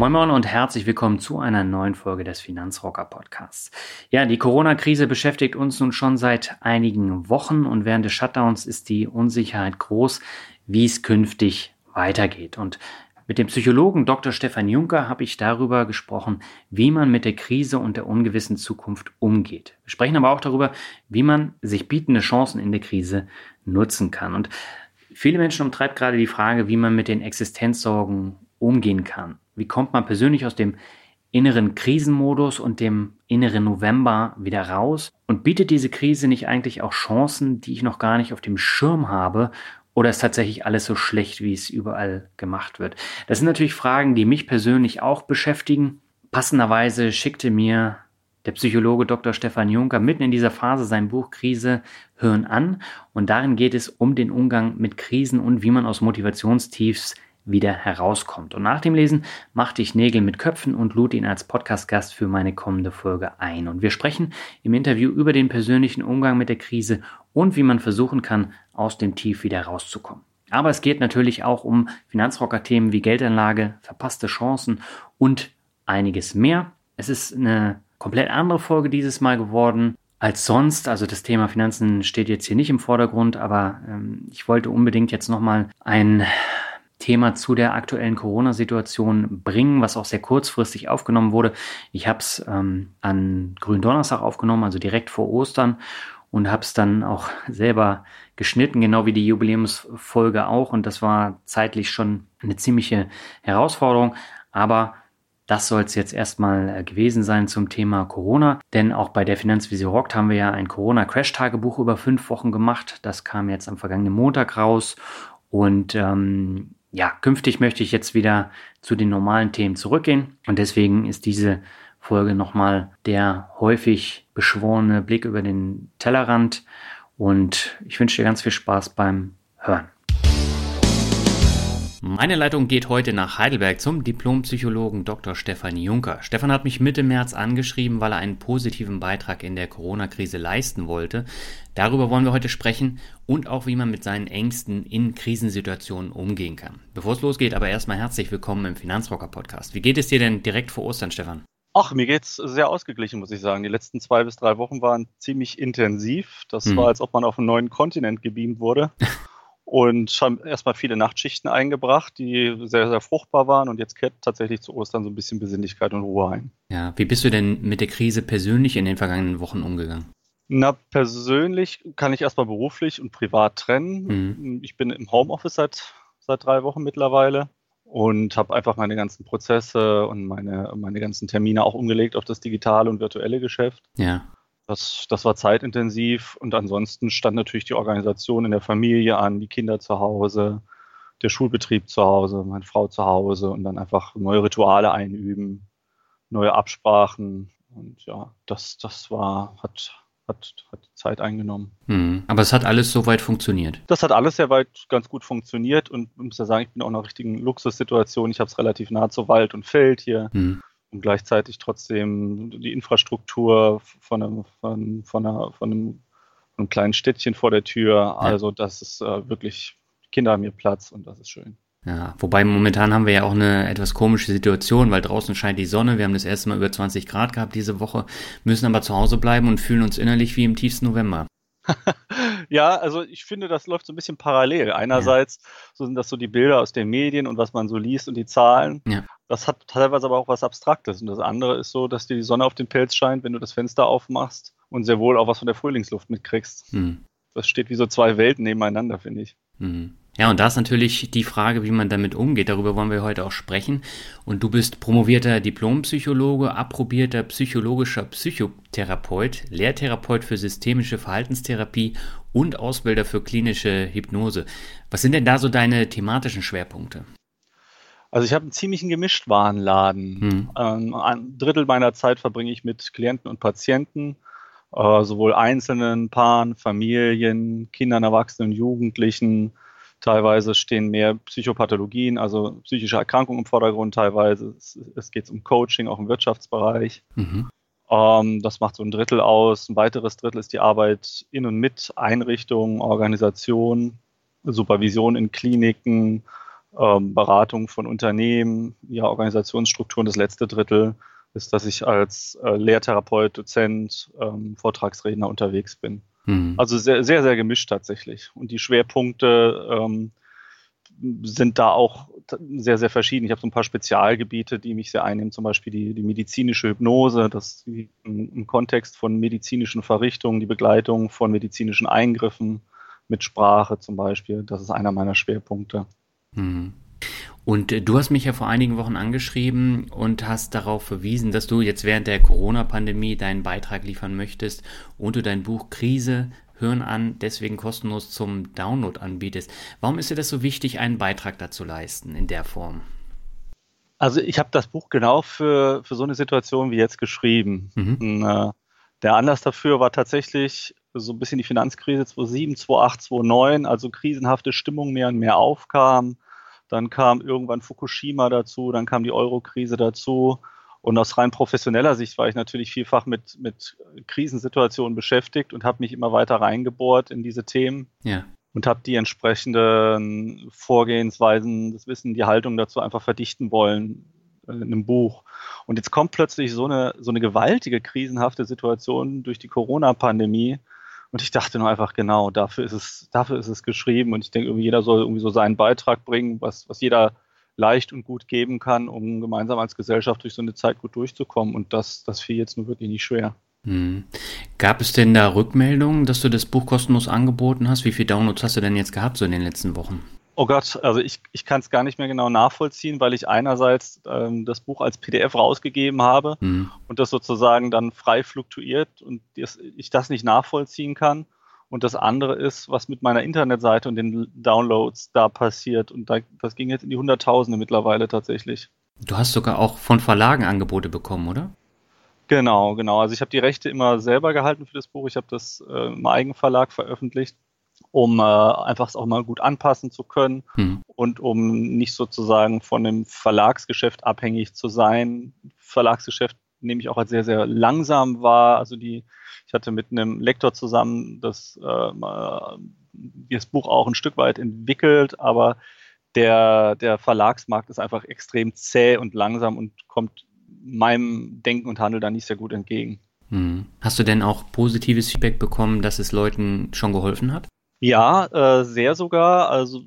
Moin Moin und herzlich willkommen zu einer neuen Folge des Finanzrocker Podcasts. Ja, die Corona-Krise beschäftigt uns nun schon seit einigen Wochen und während des Shutdowns ist die Unsicherheit groß, wie es künftig weitergeht. Und mit dem Psychologen Dr. Stefan Juncker habe ich darüber gesprochen, wie man mit der Krise und der ungewissen Zukunft umgeht. Wir sprechen aber auch darüber, wie man sich bietende Chancen in der Krise nutzen kann. Und viele Menschen umtreibt gerade die Frage, wie man mit den Existenzsorgen umgehen kann. Wie kommt man persönlich aus dem inneren Krisenmodus und dem inneren November wieder raus? Und bietet diese Krise nicht eigentlich auch Chancen, die ich noch gar nicht auf dem Schirm habe? Oder ist tatsächlich alles so schlecht, wie es überall gemacht wird? Das sind natürlich Fragen, die mich persönlich auch beschäftigen. Passenderweise schickte mir der Psychologe Dr. Stefan Juncker mitten in dieser Phase sein Buch Krise Hirn an. Und darin geht es um den Umgang mit Krisen und wie man aus Motivationstiefs wieder herauskommt. Und nach dem Lesen machte ich Nägel mit Köpfen und lud ihn als Podcast-Gast für meine kommende Folge ein. Und wir sprechen im Interview über den persönlichen Umgang mit der Krise und wie man versuchen kann, aus dem Tief wieder rauszukommen. Aber es geht natürlich auch um Finanzrocker-Themen wie Geldanlage, verpasste Chancen und einiges mehr. Es ist eine komplett andere Folge dieses Mal geworden als sonst. Also das Thema Finanzen steht jetzt hier nicht im Vordergrund, aber ähm, ich wollte unbedingt jetzt nochmal ein Thema zu der aktuellen Corona-Situation bringen, was auch sehr kurzfristig aufgenommen wurde. Ich habe es ähm, an Gründonnerstag aufgenommen, also direkt vor Ostern und habe es dann auch selber geschnitten, genau wie die Jubiläumsfolge auch. Und das war zeitlich schon eine ziemliche Herausforderung. Aber das soll es jetzt erstmal äh, gewesen sein zum Thema Corona. Denn auch bei der Finanzvisier Rockt haben wir ja ein Corona-Crash-Tagebuch über fünf Wochen gemacht. Das kam jetzt am vergangenen Montag raus. Und ähm, ja, künftig möchte ich jetzt wieder zu den normalen Themen zurückgehen und deswegen ist diese Folge nochmal der häufig beschworene Blick über den Tellerrand und ich wünsche dir ganz viel Spaß beim Hören. Meine Leitung geht heute nach Heidelberg zum Diplompsychologen Dr. Stefan Juncker. Stefan hat mich Mitte März angeschrieben, weil er einen positiven Beitrag in der Corona-Krise leisten wollte. Darüber wollen wir heute sprechen und auch, wie man mit seinen Ängsten in Krisensituationen umgehen kann. Bevor es losgeht, aber erstmal herzlich willkommen im Finanzrocker Podcast. Wie geht es dir denn direkt vor Ostern, Stefan? Ach, mir geht's sehr ausgeglichen, muss ich sagen. Die letzten zwei bis drei Wochen waren ziemlich intensiv. Das hm. war, als ob man auf einen neuen Kontinent gebeamt wurde. und haben erstmal viele Nachtschichten eingebracht, die sehr, sehr fruchtbar waren und jetzt kehrt tatsächlich zu Ostern so ein bisschen Besinnlichkeit und Ruhe ein. Ja, wie bist du denn mit der Krise persönlich in den vergangenen Wochen umgegangen? Na, persönlich kann ich erstmal beruflich und privat trennen. Mhm. Ich bin im Homeoffice seit, seit drei Wochen mittlerweile und habe einfach meine ganzen Prozesse und meine, meine ganzen Termine auch umgelegt auf das digitale und virtuelle Geschäft. Ja. Das, das war zeitintensiv und ansonsten stand natürlich die Organisation in der Familie an, die Kinder zu Hause, der Schulbetrieb zu Hause, meine Frau zu Hause und dann einfach neue Rituale einüben, neue Absprachen und ja, das, das war, hat, hat, hat Zeit eingenommen. Hm. Aber es hat alles soweit funktioniert. Das hat alles sehr weit ganz gut funktioniert und ich muss ja sagen, ich bin auch in einer richtigen Luxussituation. Ich habe es relativ nah zu Wald und Feld hier. Hm und gleichzeitig trotzdem die Infrastruktur von einem, von, von, einer, von, einem, einem kleinen Städtchen vor der Tür. Also das ist äh, wirklich, Kinder haben hier Platz und das ist schön. Ja, wobei momentan haben wir ja auch eine etwas komische Situation, weil draußen scheint die Sonne. Wir haben das erste Mal über 20 Grad gehabt diese Woche, müssen aber zu Hause bleiben und fühlen uns innerlich wie im tiefsten November. ja, also ich finde, das läuft so ein bisschen parallel. Einerseits so sind das so die Bilder aus den Medien und was man so liest und die Zahlen. Ja. Das hat teilweise aber auch was Abstraktes. Und das andere ist so, dass dir die Sonne auf den Pelz scheint, wenn du das Fenster aufmachst und sehr wohl auch was von der Frühlingsluft mitkriegst. Mhm. Das steht wie so zwei Welten nebeneinander, finde ich. Mhm. Ja, und da ist natürlich die Frage, wie man damit umgeht. Darüber wollen wir heute auch sprechen. Und du bist promovierter Diplompsychologe, approbierter psychologischer Psychotherapeut, Lehrtherapeut für systemische Verhaltenstherapie und Ausbilder für klinische Hypnose. Was sind denn da so deine thematischen Schwerpunkte? Also ich habe einen ziemlichen Gemischtwarenladen. Hm. Ähm, ein Drittel meiner Zeit verbringe ich mit Klienten und Patienten, äh, sowohl einzelnen Paaren, Familien, Kindern, Erwachsenen, Jugendlichen, Teilweise stehen mehr Psychopathologien, also psychische Erkrankungen im Vordergrund. Teilweise es, es geht um Coaching, auch im Wirtschaftsbereich. Mhm. Ähm, das macht so ein Drittel aus. Ein weiteres Drittel ist die Arbeit in und mit Einrichtungen, Organisationen, Supervision in Kliniken, ähm, Beratung von Unternehmen, ja, Organisationsstrukturen. Das letzte Drittel ist, dass ich als äh, Lehrtherapeut, Dozent, ähm, Vortragsredner unterwegs bin. Mhm. Also sehr, sehr, sehr gemischt tatsächlich. Und die Schwerpunkte ähm, sind da auch sehr, sehr verschieden. Ich habe so ein paar Spezialgebiete, die mich sehr einnehmen, zum Beispiel die, die medizinische Hypnose, das im, im, Kontext von medizinischen Verrichtungen, die Begleitung von medizinischen Eingriffen mit Sprache zum Beispiel. Das ist einer meiner Schwerpunkte. Mhm. Und äh, du hast mich ja vor einigen Wochen angeschrieben und hast darauf verwiesen, dass du jetzt während der Corona-Pandemie deinen Beitrag liefern möchtest und du dein Buch Krise Hören an deswegen kostenlos zum Download anbietest. Warum ist dir das so wichtig, einen Beitrag dazu leisten in der Form? Also ich habe das Buch genau für, für so eine Situation wie jetzt geschrieben. Mhm. Und, äh, der Anlass dafür war tatsächlich so ein bisschen die Finanzkrise 2007, 2008, 2009, also krisenhafte Stimmung mehr und mehr aufkam dann kam irgendwann Fukushima dazu, dann kam die Euro-Krise dazu. Und aus rein professioneller Sicht war ich natürlich vielfach mit, mit Krisensituationen beschäftigt und habe mich immer weiter reingebohrt in diese Themen. Ja. Und habe die entsprechenden Vorgehensweisen, das Wissen, die Haltung dazu einfach verdichten wollen in einem Buch. Und jetzt kommt plötzlich so eine, so eine gewaltige krisenhafte Situation durch die Corona-Pandemie, und ich dachte nur einfach, genau, dafür ist es, dafür ist es geschrieben. Und ich denke, jeder soll irgendwie so seinen Beitrag bringen, was, was jeder leicht und gut geben kann, um gemeinsam als Gesellschaft durch so eine Zeit gut durchzukommen. Und das, das fiel jetzt nur wirklich nicht schwer. Hm. Gab es denn da Rückmeldungen, dass du das Buch kostenlos angeboten hast? Wie viele Downloads hast du denn jetzt gehabt so in den letzten Wochen? Oh Gott, also ich, ich kann es gar nicht mehr genau nachvollziehen, weil ich einerseits ähm, das Buch als PDF rausgegeben habe mhm. und das sozusagen dann frei fluktuiert und das, ich das nicht nachvollziehen kann. Und das andere ist, was mit meiner Internetseite und den Downloads da passiert. Und da, das ging jetzt in die Hunderttausende mittlerweile tatsächlich. Du hast sogar auch von Verlagen Angebote bekommen, oder? Genau, genau. Also ich habe die Rechte immer selber gehalten für das Buch. Ich habe das äh, im Eigenverlag veröffentlicht um äh, einfach es auch mal gut anpassen zu können mhm. und um nicht sozusagen von dem Verlagsgeschäft abhängig zu sein. Verlagsgeschäft nehme ich auch als sehr, sehr langsam wahr. Also die, ich hatte mit einem Lektor zusammen das, äh, das Buch auch ein Stück weit entwickelt, aber der, der Verlagsmarkt ist einfach extrem zäh und langsam und kommt meinem Denken und Handeln da nicht sehr gut entgegen. Hm. Hast du denn auch positives Feedback bekommen, dass es Leuten schon geholfen hat? Ja, äh, sehr sogar. Also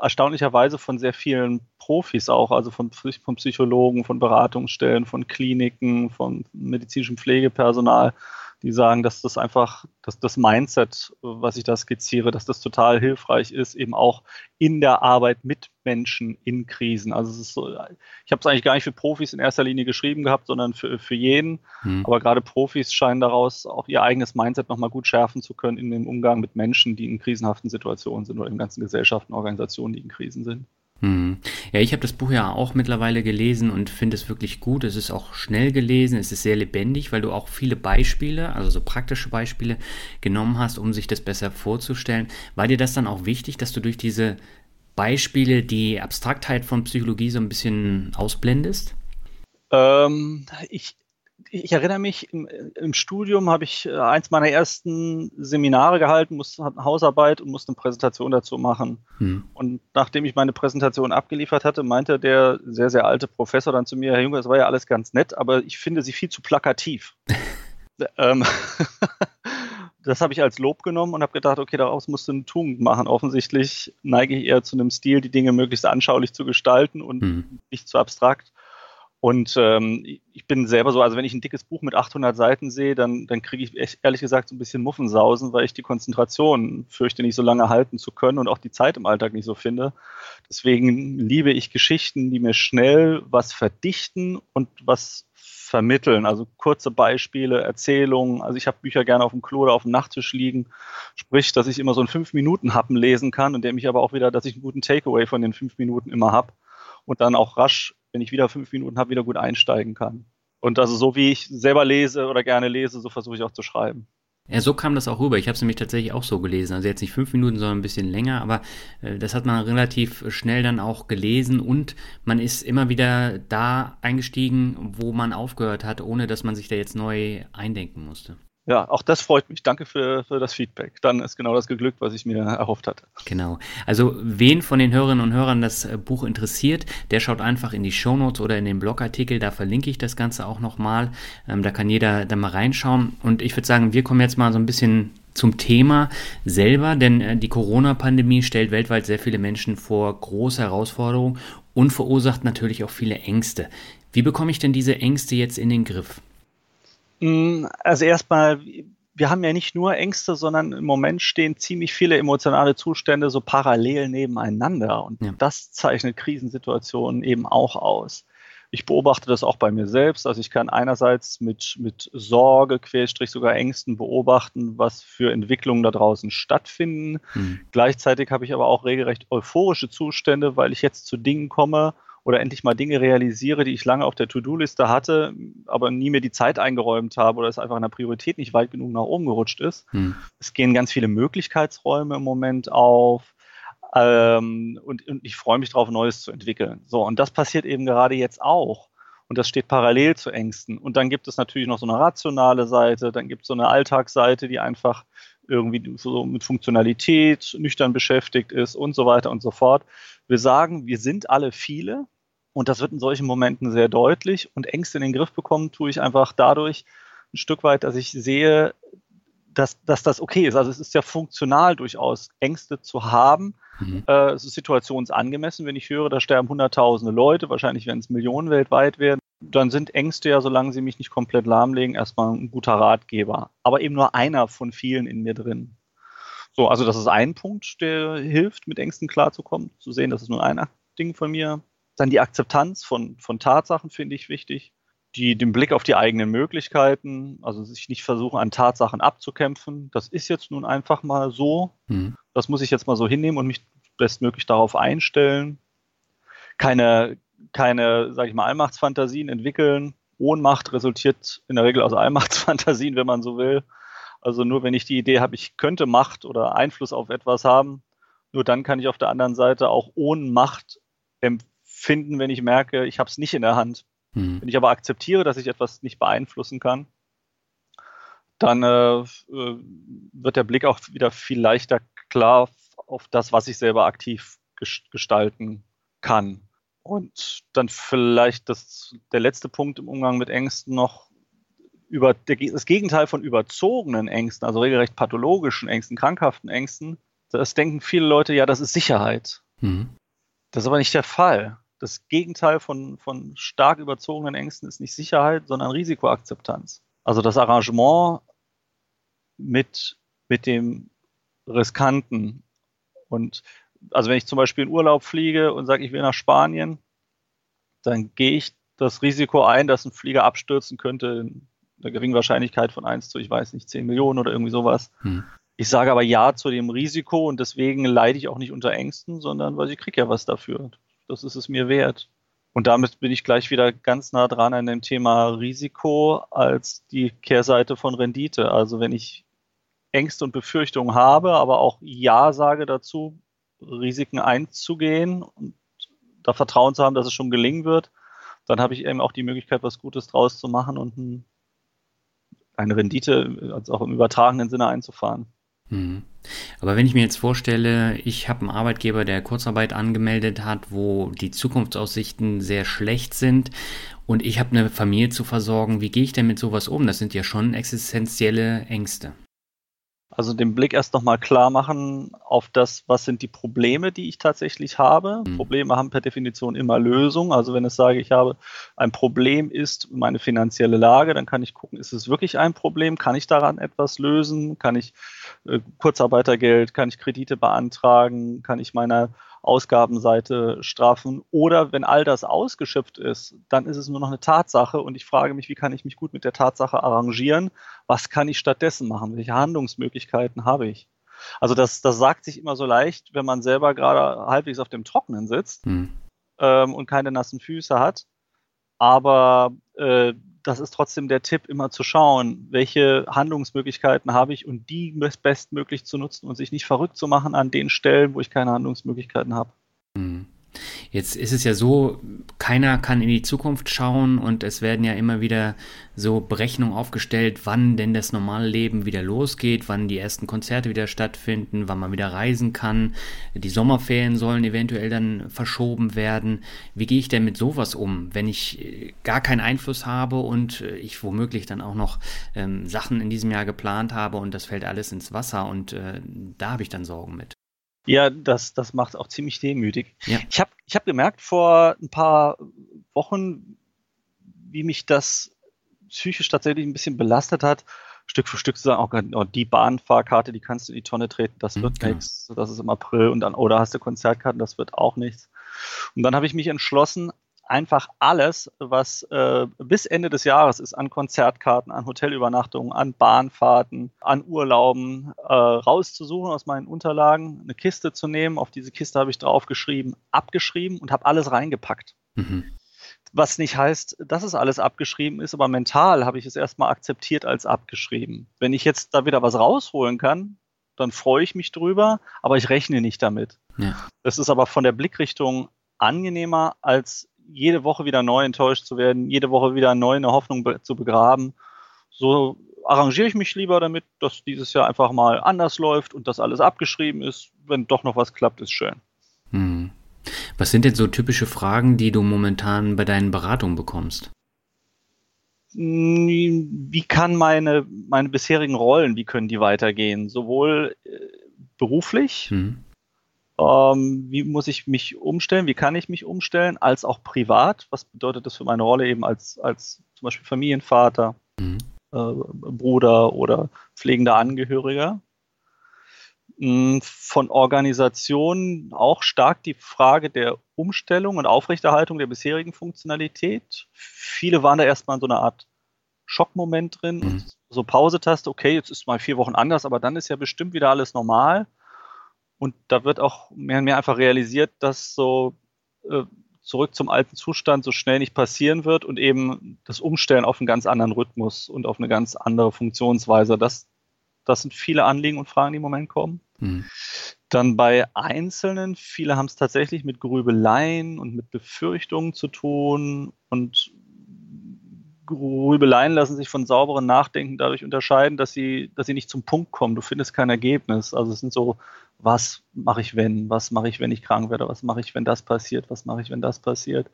erstaunlicherweise von sehr vielen Profis auch, also von, von Psychologen, von Beratungsstellen, von Kliniken, von medizinischem Pflegepersonal die sagen, dass das einfach, dass das Mindset, was ich da skizziere, dass das total hilfreich ist, eben auch in der Arbeit mit Menschen in Krisen. Also es ist so, ich habe es eigentlich gar nicht für Profis in erster Linie geschrieben gehabt, sondern für, für jeden. Hm. Aber gerade Profis scheinen daraus auch ihr eigenes Mindset nochmal gut schärfen zu können in dem Umgang mit Menschen, die in krisenhaften Situationen sind oder in ganzen Gesellschaften, Organisationen, die in Krisen sind. Hm. Ja, ich habe das Buch ja auch mittlerweile gelesen und finde es wirklich gut. Es ist auch schnell gelesen, es ist sehr lebendig, weil du auch viele Beispiele, also so praktische Beispiele genommen hast, um sich das besser vorzustellen. War dir das dann auch wichtig, dass du durch diese Beispiele die Abstraktheit von Psychologie so ein bisschen ausblendest? Ähm, ich, ich erinnere mich, im, im Studium habe ich äh, eins meiner ersten Seminare gehalten, musste eine Hausarbeit und musste eine Präsentation dazu machen. Hm. Und nachdem ich meine Präsentation abgeliefert hatte, meinte der sehr, sehr alte Professor dann zu mir, Herr Junge, das war ja alles ganz nett, aber ich finde Sie viel zu plakativ. ähm, das habe ich als Lob genommen und habe gedacht, okay, daraus musst du eine Tugend machen. Offensichtlich neige ich eher zu einem Stil, die Dinge möglichst anschaulich zu gestalten und hm. nicht zu abstrakt. Und ähm, ich bin selber so, also wenn ich ein dickes Buch mit 800 Seiten sehe, dann, dann kriege ich echt, ehrlich gesagt so ein bisschen Muffensausen, weil ich die Konzentration fürchte, nicht so lange halten zu können und auch die Zeit im Alltag nicht so finde. Deswegen liebe ich Geschichten, die mir schnell was verdichten und was vermitteln. Also kurze Beispiele, Erzählungen. Also ich habe Bücher gerne auf dem Klo oder auf dem Nachttisch liegen. Sprich, dass ich immer so einen fünf Minuten Happen lesen kann und der mich aber auch wieder, dass ich einen guten Takeaway von den fünf Minuten immer habe und dann auch rasch, wenn ich wieder fünf Minuten habe, wieder gut einsteigen kann. Und also so wie ich selber lese oder gerne lese, so versuche ich auch zu schreiben. Ja, so kam das auch rüber. Ich habe es nämlich tatsächlich auch so gelesen. Also jetzt nicht fünf Minuten, sondern ein bisschen länger, aber äh, das hat man relativ schnell dann auch gelesen und man ist immer wieder da eingestiegen, wo man aufgehört hat, ohne dass man sich da jetzt neu eindenken musste. Ja, auch das freut mich. Danke für, für das Feedback. Dann ist genau das geglückt, was ich mir erhofft hatte. Genau. Also wen von den Hörerinnen und Hörern das äh, Buch interessiert, der schaut einfach in die Shownotes oder in den Blogartikel. Da verlinke ich das Ganze auch nochmal. Ähm, da kann jeder da mal reinschauen. Und ich würde sagen, wir kommen jetzt mal so ein bisschen zum Thema selber, denn äh, die Corona-Pandemie stellt weltweit sehr viele Menschen vor große Herausforderungen und verursacht natürlich auch viele Ängste. Wie bekomme ich denn diese Ängste jetzt in den Griff? Mm, also erstmal, wir haben ja nicht nur Ängste, sondern im Moment stehen ziemlich viele emotionale Zustände so parallel nebeneinander. Und ja. das zeichnet Krisensituationen eben auch aus. Ich beobachte das auch bei mir selbst. Also ich kann einerseits mit, mit Sorge, Querstrich sogar Ängsten beobachten, was für Entwicklungen da draußen stattfinden. Mhm. Gleichzeitig habe ich aber auch regelrecht euphorische Zustände, weil ich jetzt zu Dingen komme, oder endlich mal Dinge realisiere, die ich lange auf der To-Do-Liste hatte, aber nie mir die Zeit eingeräumt habe oder es einfach in der Priorität nicht weit genug nach oben gerutscht ist. Hm. Es gehen ganz viele Möglichkeitsräume im Moment auf. Ähm, und, und ich freue mich darauf, Neues zu entwickeln. So, und das passiert eben gerade jetzt auch. Und das steht parallel zu Ängsten. Und dann gibt es natürlich noch so eine rationale Seite, dann gibt es so eine Alltagsseite, die einfach irgendwie so mit Funktionalität nüchtern beschäftigt ist und so weiter und so fort. Wir sagen, wir sind alle viele und das wird in solchen Momenten sehr deutlich und Ängste in den Griff bekommen tue ich einfach dadurch ein Stück weit, dass ich sehe, dass, dass das okay ist. Also es ist ja funktional durchaus, Ängste zu haben. Mhm. Äh, es ist situationsangemessen, wenn ich höre, da sterben Hunderttausende Leute, wahrscheinlich werden es Millionen weltweit werden. Dann sind Ängste ja, solange sie mich nicht komplett lahmlegen, erstmal ein guter Ratgeber. Aber eben nur einer von vielen in mir drin. So, also das ist ein Punkt, der hilft, mit Ängsten klarzukommen, zu sehen, das ist nur ein Ding von mir. Dann die Akzeptanz von, von Tatsachen finde ich wichtig. Die, den Blick auf die eigenen Möglichkeiten, also sich nicht versuchen, an Tatsachen abzukämpfen. Das ist jetzt nun einfach mal so. Mhm. Das muss ich jetzt mal so hinnehmen und mich bestmöglich darauf einstellen. Keine, keine, sage ich mal, Allmachtsfantasien entwickeln. Ohnmacht resultiert in der Regel aus Allmachtsfantasien, wenn man so will. Also nur wenn ich die Idee habe, ich könnte Macht oder Einfluss auf etwas haben, nur dann kann ich auf der anderen Seite auch ohne Empfinden, wenn ich merke, ich habe es nicht in der Hand. Mhm. Wenn ich aber akzeptiere, dass ich etwas nicht beeinflussen kann, dann äh, äh wird der Blick auch wieder viel leichter klar auf das, was ich selber aktiv gestalten kann. Und dann vielleicht das, der letzte Punkt im Umgang mit Ängsten noch, über das Gegenteil von überzogenen Ängsten, also regelrecht pathologischen Ängsten, krankhaften Ängsten, das denken viele Leute, ja, das ist Sicherheit. Mhm. Das ist aber nicht der Fall. Das Gegenteil von, von stark überzogenen Ängsten ist nicht Sicherheit, sondern Risikoakzeptanz. Also das Arrangement mit, mit dem Riskanten. Und also wenn ich zum Beispiel in Urlaub fliege und sage, ich will nach Spanien, dann gehe ich das Risiko ein, dass ein Flieger abstürzen könnte in einer geringen Wahrscheinlichkeit von 1 zu, ich weiß nicht, 10 Millionen oder irgendwie sowas. Hm. Ich sage aber ja zu dem Risiko und deswegen leide ich auch nicht unter Ängsten, sondern weil ich kriege ja was dafür. Das ist es mir wert. Und damit bin ich gleich wieder ganz nah dran an dem Thema Risiko als die Kehrseite von Rendite. Also wenn ich Ängste und Befürchtungen habe, aber auch Ja sage dazu, Risiken einzugehen und da Vertrauen zu haben, dass es schon gelingen wird, dann habe ich eben auch die Möglichkeit, was Gutes draus zu machen und ein, eine Rendite, also auch im übertragenen Sinne einzufahren. Mhm. Aber wenn ich mir jetzt vorstelle, ich habe einen Arbeitgeber, der Kurzarbeit angemeldet hat, wo die Zukunftsaussichten sehr schlecht sind und ich habe eine Familie zu versorgen, wie gehe ich denn mit sowas um? Das sind ja schon existenzielle Ängste. Also den Blick erst nochmal klar machen auf das, was sind die Probleme, die ich tatsächlich habe. Mhm. Probleme haben per Definition immer Lösungen. Also wenn ich sage, ich habe ein Problem ist meine finanzielle Lage, dann kann ich gucken, ist es wirklich ein Problem? Kann ich daran etwas lösen? Kann ich Kurzarbeitergeld, kann ich Kredite beantragen? Kann ich meiner Ausgabenseite strafen. Oder wenn all das ausgeschöpft ist, dann ist es nur noch eine Tatsache und ich frage mich, wie kann ich mich gut mit der Tatsache arrangieren? Was kann ich stattdessen machen? Welche Handlungsmöglichkeiten habe ich? Also das, das sagt sich immer so leicht, wenn man selber gerade halbwegs auf dem Trockenen sitzt hm. ähm, und keine nassen Füße hat. Aber äh, das ist trotzdem der Tipp, immer zu schauen, welche Handlungsmöglichkeiten habe ich und die bestmöglich zu nutzen und sich nicht verrückt zu machen an den Stellen, wo ich keine Handlungsmöglichkeiten habe. Mhm. Jetzt ist es ja so, keiner kann in die Zukunft schauen und es werden ja immer wieder so Berechnungen aufgestellt, wann denn das normale Leben wieder losgeht, wann die ersten Konzerte wieder stattfinden, wann man wieder reisen kann. Die Sommerferien sollen eventuell dann verschoben werden. Wie gehe ich denn mit sowas um, wenn ich äh, gar keinen Einfluss habe und äh, ich womöglich dann auch noch ähm, Sachen in diesem Jahr geplant habe und das fällt alles ins Wasser und äh, da habe ich dann Sorgen mit. Ja, das, das macht auch ziemlich demütig. Ja. Ich habe ich hab gemerkt vor ein paar Wochen, wie mich das psychisch tatsächlich ein bisschen belastet hat, Stück für Stück zu sagen, oh, die Bahnfahrkarte, die kannst du in die Tonne treten, das mhm, wird genau. nichts, das ist im April und dann, oder hast du Konzertkarten, das wird auch nichts. Und dann habe ich mich entschlossen, einfach alles, was äh, bis Ende des Jahres ist an Konzertkarten, an Hotelübernachtungen, an Bahnfahrten, an Urlauben äh, rauszusuchen aus meinen Unterlagen, eine Kiste zu nehmen. Auf diese Kiste habe ich draufgeschrieben, abgeschrieben und habe alles reingepackt. Mhm. Was nicht heißt, dass es alles abgeschrieben ist, aber mental habe ich es erstmal akzeptiert als abgeschrieben. Wenn ich jetzt da wieder was rausholen kann, dann freue ich mich drüber, aber ich rechne nicht damit. Ja. Das ist aber von der Blickrichtung angenehmer, als jede Woche wieder neu enttäuscht zu werden, jede Woche wieder neu eine Hoffnung be zu begraben. So arrangiere ich mich lieber damit, dass dieses Jahr einfach mal anders läuft und das alles abgeschrieben ist. Wenn doch noch was klappt, ist schön. Hm. Was sind denn so typische Fragen, die du momentan bei deinen Beratungen bekommst? Hm, wie kann meine, meine bisherigen Rollen, wie können die weitergehen? Sowohl äh, beruflich, hm ähm, wie muss ich mich umstellen, wie kann ich mich umstellen, als auch privat. Was bedeutet das für meine Rolle eben als, als zum Beispiel Familienvater, mhm. äh, Bruder oder pflegender Angehöriger? Hm, von Organisationen auch stark die Frage der Umstellung und Aufrechterhaltung der bisherigen Funktionalität. Viele waren da erstmal in so einer Art Schockmoment drin. Mhm. So Pausetaste, okay, jetzt ist mal vier Wochen anders, aber dann ist ja bestimmt wieder alles normal. Und da wird auch mehr und mehr einfach realisiert, dass so äh, zurück zum alten Zustand so schnell nicht passieren wird und eben das Umstellen auf einen ganz anderen Rhythmus und auf eine ganz andere Funktionsweise. Das, das sind viele Anliegen und Fragen, die im Moment kommen. Mhm. Dann bei Einzelnen, viele haben es tatsächlich mit Grübeleien und mit Befürchtungen zu tun und Grübeleien lassen sich von sauberen Nachdenken dadurch unterscheiden, dass sie, dass sie nicht zum Punkt kommen. Du findest kein Ergebnis. Also es sind so, was mache ich wenn, was mache ich, wenn ich krank werde, was mache ich, wenn das passiert, was mache ich, wenn das passiert.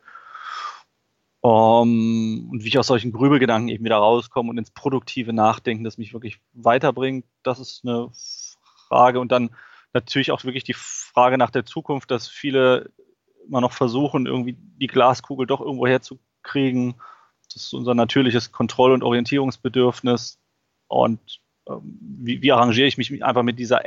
Um, ähm, und wie ich aus solchen Grübelgedanken eben wieder rauskomme und ins produktive Nachdenken, das mich wirklich weiterbringt, das ist eine Frage. Und dann natürlich auch wirklich die Frage nach der Zukunft, dass viele immer noch versuchen, irgendwie die Glaskugel doch irgendwo herzukriegen das ist unser natürliches Kontroll- und Orientierungsbedürfnis. Und ähm, wie, wie, arrangiere ich mich einfach mit dieser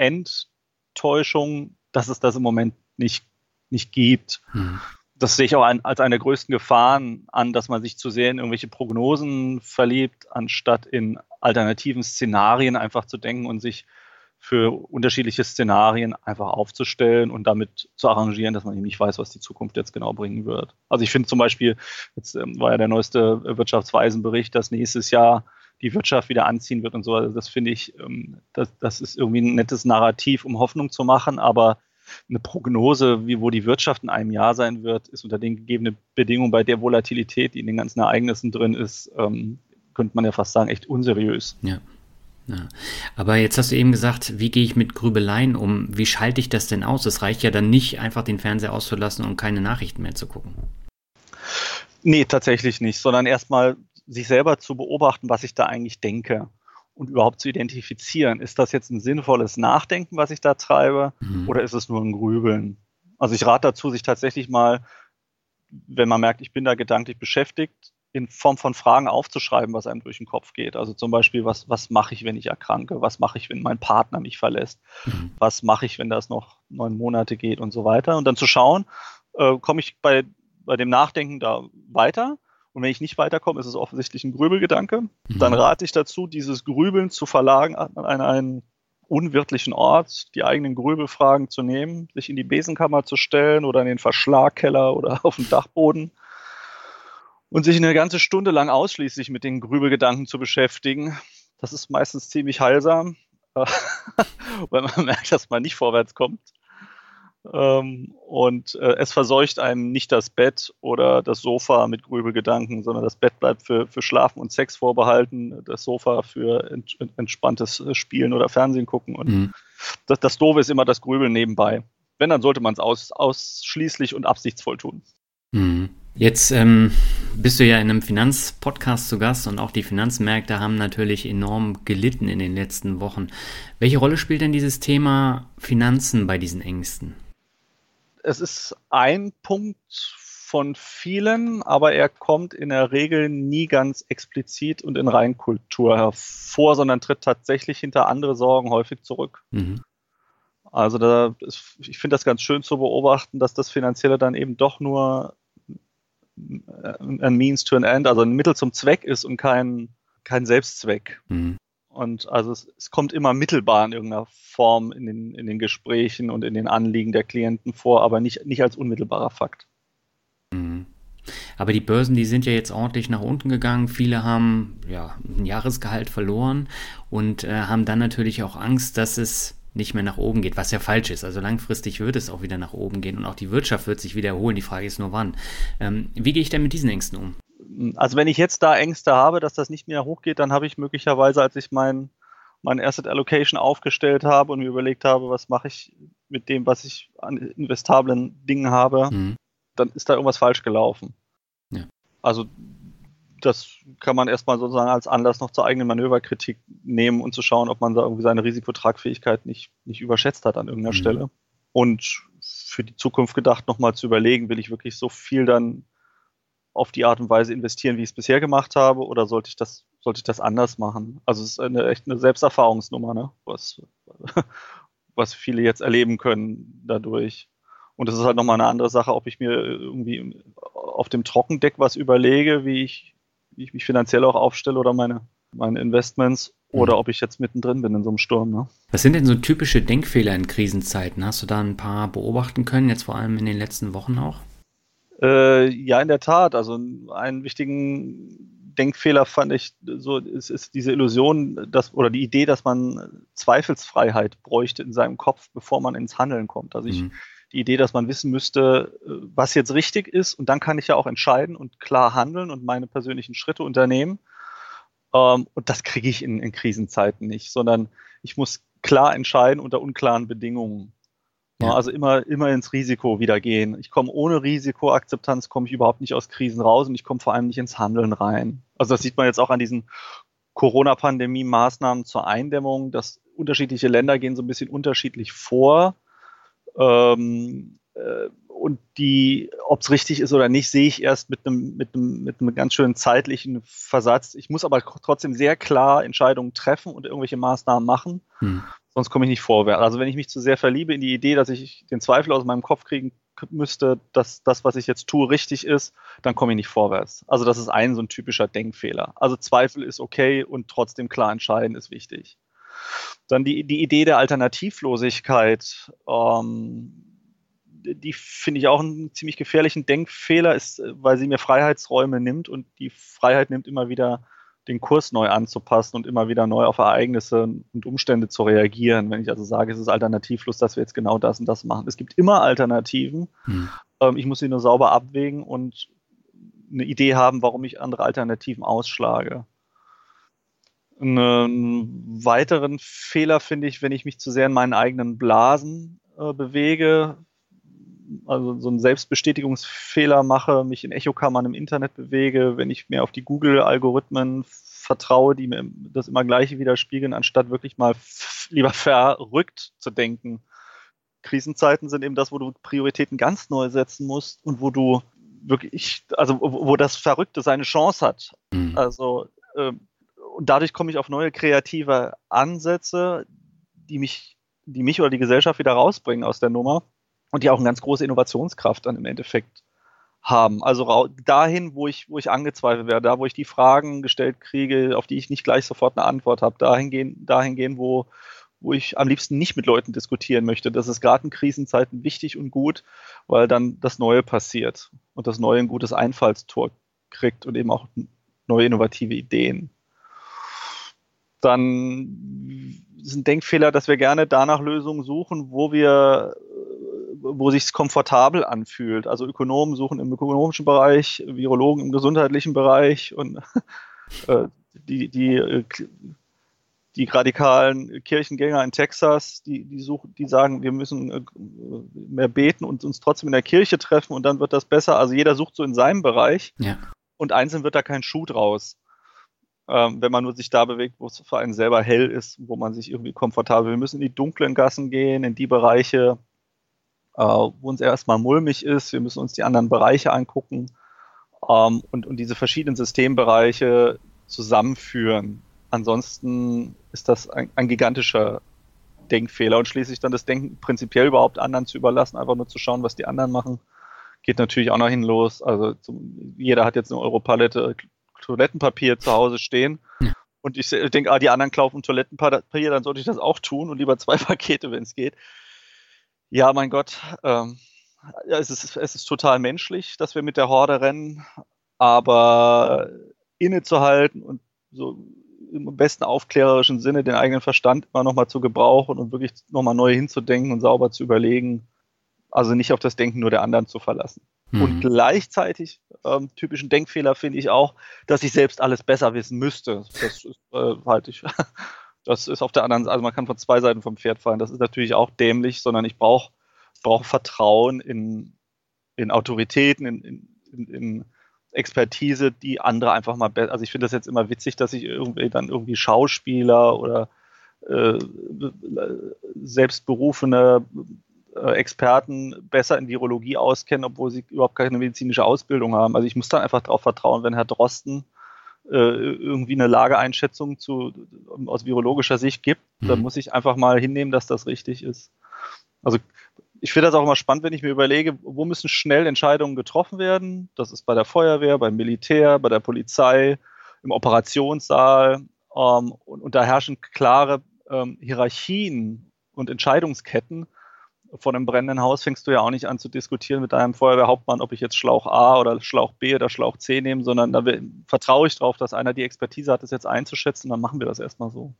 Enttäuschung, dass es das im Moment nicht, nicht gibt? Hm. Das sehe ich auch ein, als eine der größten Gefahren an, dass man sich zu sehr in irgendwelche Prognosen verliebt, anstatt in alternativen Szenarien einfach zu denken und sich für unterschiedliche Szenarien einfach aufzustellen und damit zu arrangieren, dass man eben nicht weiß, was die Zukunft jetzt genau bringen wird. Also ich finde zum Beispiel, jetzt ähm, war ja der neueste Wirtschaftsweisenbericht, dass nächstes Jahr die Wirtschaft wieder anziehen wird und so. Also das finde ich, ähm, das, das ist irgendwie ein nettes Narrativ, um Hoffnung zu machen, aber eine Prognose, wie wo die Wirtschaft in einem Jahr sein wird, ist unter den gegebenen Bedingungen bei der Volatilität, die in den ganzen Ereignissen drin ist, ähm, könnte man ja fast sagen, echt unseriös. Ja. Ja. Aber jetzt hast du eben gesagt, wie gehe ich mit Grübeleien um? Wie schalte ich das denn aus? Es reicht ja dann nicht, einfach den Fernseher auszulassen und keine Nachrichten mehr zu gucken. Nee, tatsächlich nicht, sondern erstmal sich selber zu beobachten, was ich da eigentlich denke. und überhaupt zu identifizieren, ist das jetzt ein sinnvolles Nachdenken, was ich da treibe, mhm. oder ist es nur ein Grübeln? Also ich rate dazu, sich tatsächlich mal, wenn man merkt, ich bin da gedanklich beschäftigt, in Form von Fragen aufzuschreiben, was einem durch den Kopf geht. Also zum Beispiel, was, was mache ich, wenn ich erkranke? Was mache ich, wenn mein Partner mich verlässt? Mhm. Was mache ich, wenn das noch neun Monate geht und so weiter? Und dann zu schauen, äh, komme ich bei, bei dem Nachdenken da weiter? Und wenn ich nicht weiterkomme, ist es offensichtlich ein Grübelgedanke. Mhm. Dann rate ich dazu, dieses Grübeln zu verlagen an einen unwirtlichen Ort, die eigenen Grübelfragen zu nehmen, sich in die Besenkammer zu stellen oder in den Verschlagkeller oder auf den Dachboden und sich eine ganze Stunde lang ausschließlich mit den Grübelgedanken zu beschäftigen. Das ist meistens ziemlich heilsam, weil man merkt, dass man nicht vorwärts kommt. Ähm, und äh, es verseucht einem nicht das Bett oder das Sofa mit Grübelgedanken, sondern das Bett bleibt für, für Schlafen und Sex vorbehalten, das Sofa für ent, entspanntes äh, Spielen oder Fernsehen gucken. Und mhm. das, das Doofe ist immer das Grübeln nebenbei. Wenn, dann sollte man es aus, ausschließlich und absichtsvoll tun. Mhm. Jetzt ähm, bist du ja in einem Finanzpodcast zu Gast und auch die Finanzmärkte haben natürlich enorm gelitten in den letzten Wochen. Welche Rolle spielt denn dieses Thema Finanzen bei diesen Ängsten? Es ist ein Punkt von vielen, aber er kommt in der Regel nie ganz explizit und in Reinkultur hervor, sondern tritt tatsächlich hinter andere Sorgen häufig zurück. Mhm. Also da ist, ich finde das ganz schön zu beobachten, dass das Finanzielle dann eben doch nur ein Means to an End, also ein Mittel zum Zweck ist und kein, kein Selbstzweck. Mhm. Und also es, es, kommt immer mittelbar in irgendeiner Form in den, in den Gesprächen und in den Anliegen der Klienten vor, aber nicht, nicht als unmittelbarer Fakt. Mhm. Aber die Börsen, die sind ja jetzt ordentlich nach unten gegangen. Viele haben ja ein Jahresgehalt verloren und äh, haben dann natürlich auch Angst, dass es nicht mehr nach oben geht, was ja falsch ist. Also langfristig wird es auch wieder nach oben gehen und auch die Wirtschaft wird sich wiederholen. Die Frage ist nur wann. Ähm, wie gehe ich denn mit diesen Ängsten um? Also wenn ich jetzt da Ängste habe, dass das nicht mehr hochgeht, dann habe ich möglicherweise, als ich mein, mein Asset Allocation aufgestellt habe und mir überlegt habe, was mache ich mit dem, was ich an investablen Dingen habe, mhm. dann ist da irgendwas falsch gelaufen. Ja. Also das kann man erstmal sozusagen als Anlass noch zur eigenen Manöverkritik nehmen und zu schauen, ob man da irgendwie seine Risikotragfähigkeit nicht, nicht überschätzt hat an irgendeiner mhm. Stelle. Und für die Zukunft gedacht, nochmal zu überlegen, will ich wirklich so viel dann auf die Art und Weise investieren, wie ich es bisher gemacht habe, oder sollte ich das, sollte ich das anders machen? Also es ist eine echt eine Selbsterfahrungsnummer, ne? was, was viele jetzt erleben können dadurch. Und es ist halt nochmal eine andere Sache, ob ich mir irgendwie auf dem Trockendeck was überlege, wie ich, wie ich mich finanziell auch aufstelle oder meine, meine Investments oder mhm. ob ich jetzt mittendrin bin in so einem Sturm. Ne? Was sind denn so typische Denkfehler in Krisenzeiten? Hast du da ein paar beobachten können, jetzt vor allem in den letzten Wochen auch? Äh, ja, in der Tat. Also einen wichtigen Denkfehler fand ich so, es ist diese Illusion, dass, oder die Idee, dass man Zweifelsfreiheit bräuchte in seinem Kopf, bevor man ins Handeln kommt. Also ich, mhm. die Idee, dass man wissen müsste, äh, was jetzt richtig ist, und dann kann ich ja auch entscheiden und klar handeln und meine persönlichen Schritte unternehmen. Ähm, und das kriege ich in, in Krisenzeiten nicht, sondern ich muss klar entscheiden unter unklaren Bedingungen. Ja. Also immer, immer ins Risiko wieder gehen. Ich komme ohne Risikoakzeptanz, komme ich überhaupt nicht aus Krisen raus und ich komme vor allem nicht ins Handeln rein. Also das sieht man jetzt auch an diesen Corona-Pandemie-Maßnahmen zur Eindämmung, dass unterschiedliche Länder gehen so ein bisschen unterschiedlich vor. Ähm, äh, und die, ob es richtig ist oder nicht, sehe ich erst mit einem, mit einem, mit einem ganz schönen zeitlichen Versatz. Ich muss aber trotzdem sehr klar Entscheidungen treffen und irgendwelche Maßnahmen machen. Hm sonst komme ich nicht vorwärts. Also wenn ich mich zu sehr verliebe in die Idee, dass ich den Zweifel aus meinem Kopf kriegen müsste, dass das, was ich jetzt tue, richtig ist, dann komme ich nicht vorwärts. Also das ist ein so ein typischer Denkfehler. Also Zweifel ist okay und trotzdem klar entscheiden ist wichtig. Dann die, die Idee der Alternativlosigkeit, ähm, die finde ich auch einen ziemlich gefährlichen Denkfehler, ist, weil sie mir Freiheitsräume nimmt und die Freiheit nimmt immer wieder den Kurs neu anzupassen und immer wieder neu auf Ereignisse und Umstände zu reagieren. Wenn ich also sage, es ist alternativlos, dass wir jetzt genau das und das machen. Es gibt immer Alternativen. Hm. Ähm, ich muss sie nur sauber abwägen und eine Idee haben, warum ich andere Alternativen ausschlage. Einen weiteren Fehler finde ich, wenn ich mich zu sehr in meinen eigenen Blasen äh, bewege, also so einen Selbstbestätigungsfehler mache, mich in Echokammern im Internet bewege, wenn ich mehr auf die Google-Algorithmen vertraue, die mir das immer Gleiche widerspiegeln, anstatt wirklich mal lieber verrückt zu denken. Krisenzeiten sind eben das, wo du Prioritäten ganz neu setzen musst und wo du wirklich, also wo das Verrückte seine Chance hat. Mhm. Also äh, und dadurch komme ich auf neue kreative Ansätze, die mich, die mich oder die Gesellschaft wieder rausbringen aus der Nummer und die auch eine ganz große Innovationskraft dann im Endeffekt haben. Also dahin, wo ich, wo ich angezweifelt werde, da, wo ich die Fragen gestellt kriege, auf die ich nicht gleich sofort eine Antwort habe, dahin gehen, dahin gehen, wo, wo ich am liebsten nicht mit Leuten diskutieren möchte. Das ist gerade in Krisenzeiten wichtig und gut, weil dann das Neue passiert und das Neue ein gutes Einfallstor kriegt und eben auch neue innovative Ideen. Dann ist ein Denkfehler, dass wir gerne danach Lösungen suchen, wo wir wo sich komfortabel anfühlt. Also Ökonomen suchen im ökonomischen Bereich, Virologen im gesundheitlichen Bereich und äh, die, die, äh, die radikalen Kirchengänger in Texas, die, die suchen, die sagen, wir müssen äh, mehr beten und uns trotzdem in der Kirche treffen und dann wird das besser. Also jeder sucht so in seinem Bereich ja. und einzeln wird da kein Schuh draus. Ähm, wenn man nur sich da bewegt, wo es für einen selber hell ist, wo man sich irgendwie komfortabel. Wir müssen in die dunklen Gassen gehen, in die Bereiche, äh, wo uns erstmal mulmig ist. Wir müssen uns die anderen Bereiche angucken ähm, und, und diese verschiedenen Systembereiche zusammenführen. Ansonsten ist das ein, ein gigantischer Denkfehler und schließlich dann das Denken prinzipiell überhaupt anderen zu überlassen, einfach nur zu schauen, was die anderen machen, geht natürlich auch noch hin los. Also zum, jeder hat jetzt eine Europalette Toilettenpapier zu Hause stehen. Ja. Und ich denke, ah, die anderen kaufen Toilettenpapier, dann sollte ich das auch tun und lieber zwei Pakete, wenn es geht. Ja, mein Gott, ähm, ja, es, ist, es ist total menschlich, dass wir mit der Horde rennen, aber innezuhalten und so im besten aufklärerischen Sinne den eigenen Verstand immer nochmal zu gebrauchen und wirklich nochmal neu hinzudenken und sauber zu überlegen, also nicht auf das Denken nur der anderen zu verlassen. Mhm. Und gleichzeitig ähm, typischen Denkfehler finde ich auch, dass ich selbst alles besser wissen müsste. Das ist äh, halt ich Das ist auf der anderen Seite, also man kann von zwei Seiten vom Pferd fallen. Das ist natürlich auch dämlich, sondern ich brauche brauch Vertrauen in, in Autoritäten, in, in, in Expertise, die andere einfach mal besser. Also ich finde das jetzt immer witzig, dass sich irgendwie dann irgendwie Schauspieler oder äh, selbstberufene äh, Experten besser in Virologie auskennen, obwohl sie überhaupt keine medizinische Ausbildung haben. Also ich muss dann einfach darauf vertrauen, wenn Herr Drosten irgendwie eine Lageeinschätzung zu, aus virologischer Sicht gibt, mhm. dann muss ich einfach mal hinnehmen, dass das richtig ist. Also ich finde das auch immer spannend, wenn ich mir überlege, wo müssen schnell Entscheidungen getroffen werden. Das ist bei der Feuerwehr, beim Militär, bei der Polizei, im Operationssaal. Ähm, und, und, da herrschen klare ähm, Hierarchien und Entscheidungsketten vor einem brennenden Haus fängst du ja auch nicht an zu diskutieren mit deinem Feuerwehrhauptmann, ob ich jetzt Schlauch A oder Schlauch B oder Schlauch C nehme, sondern da vertraue ich darauf, dass einer die Expertise hat, das jetzt einzuschätzen, dann machen wir das erstmal so.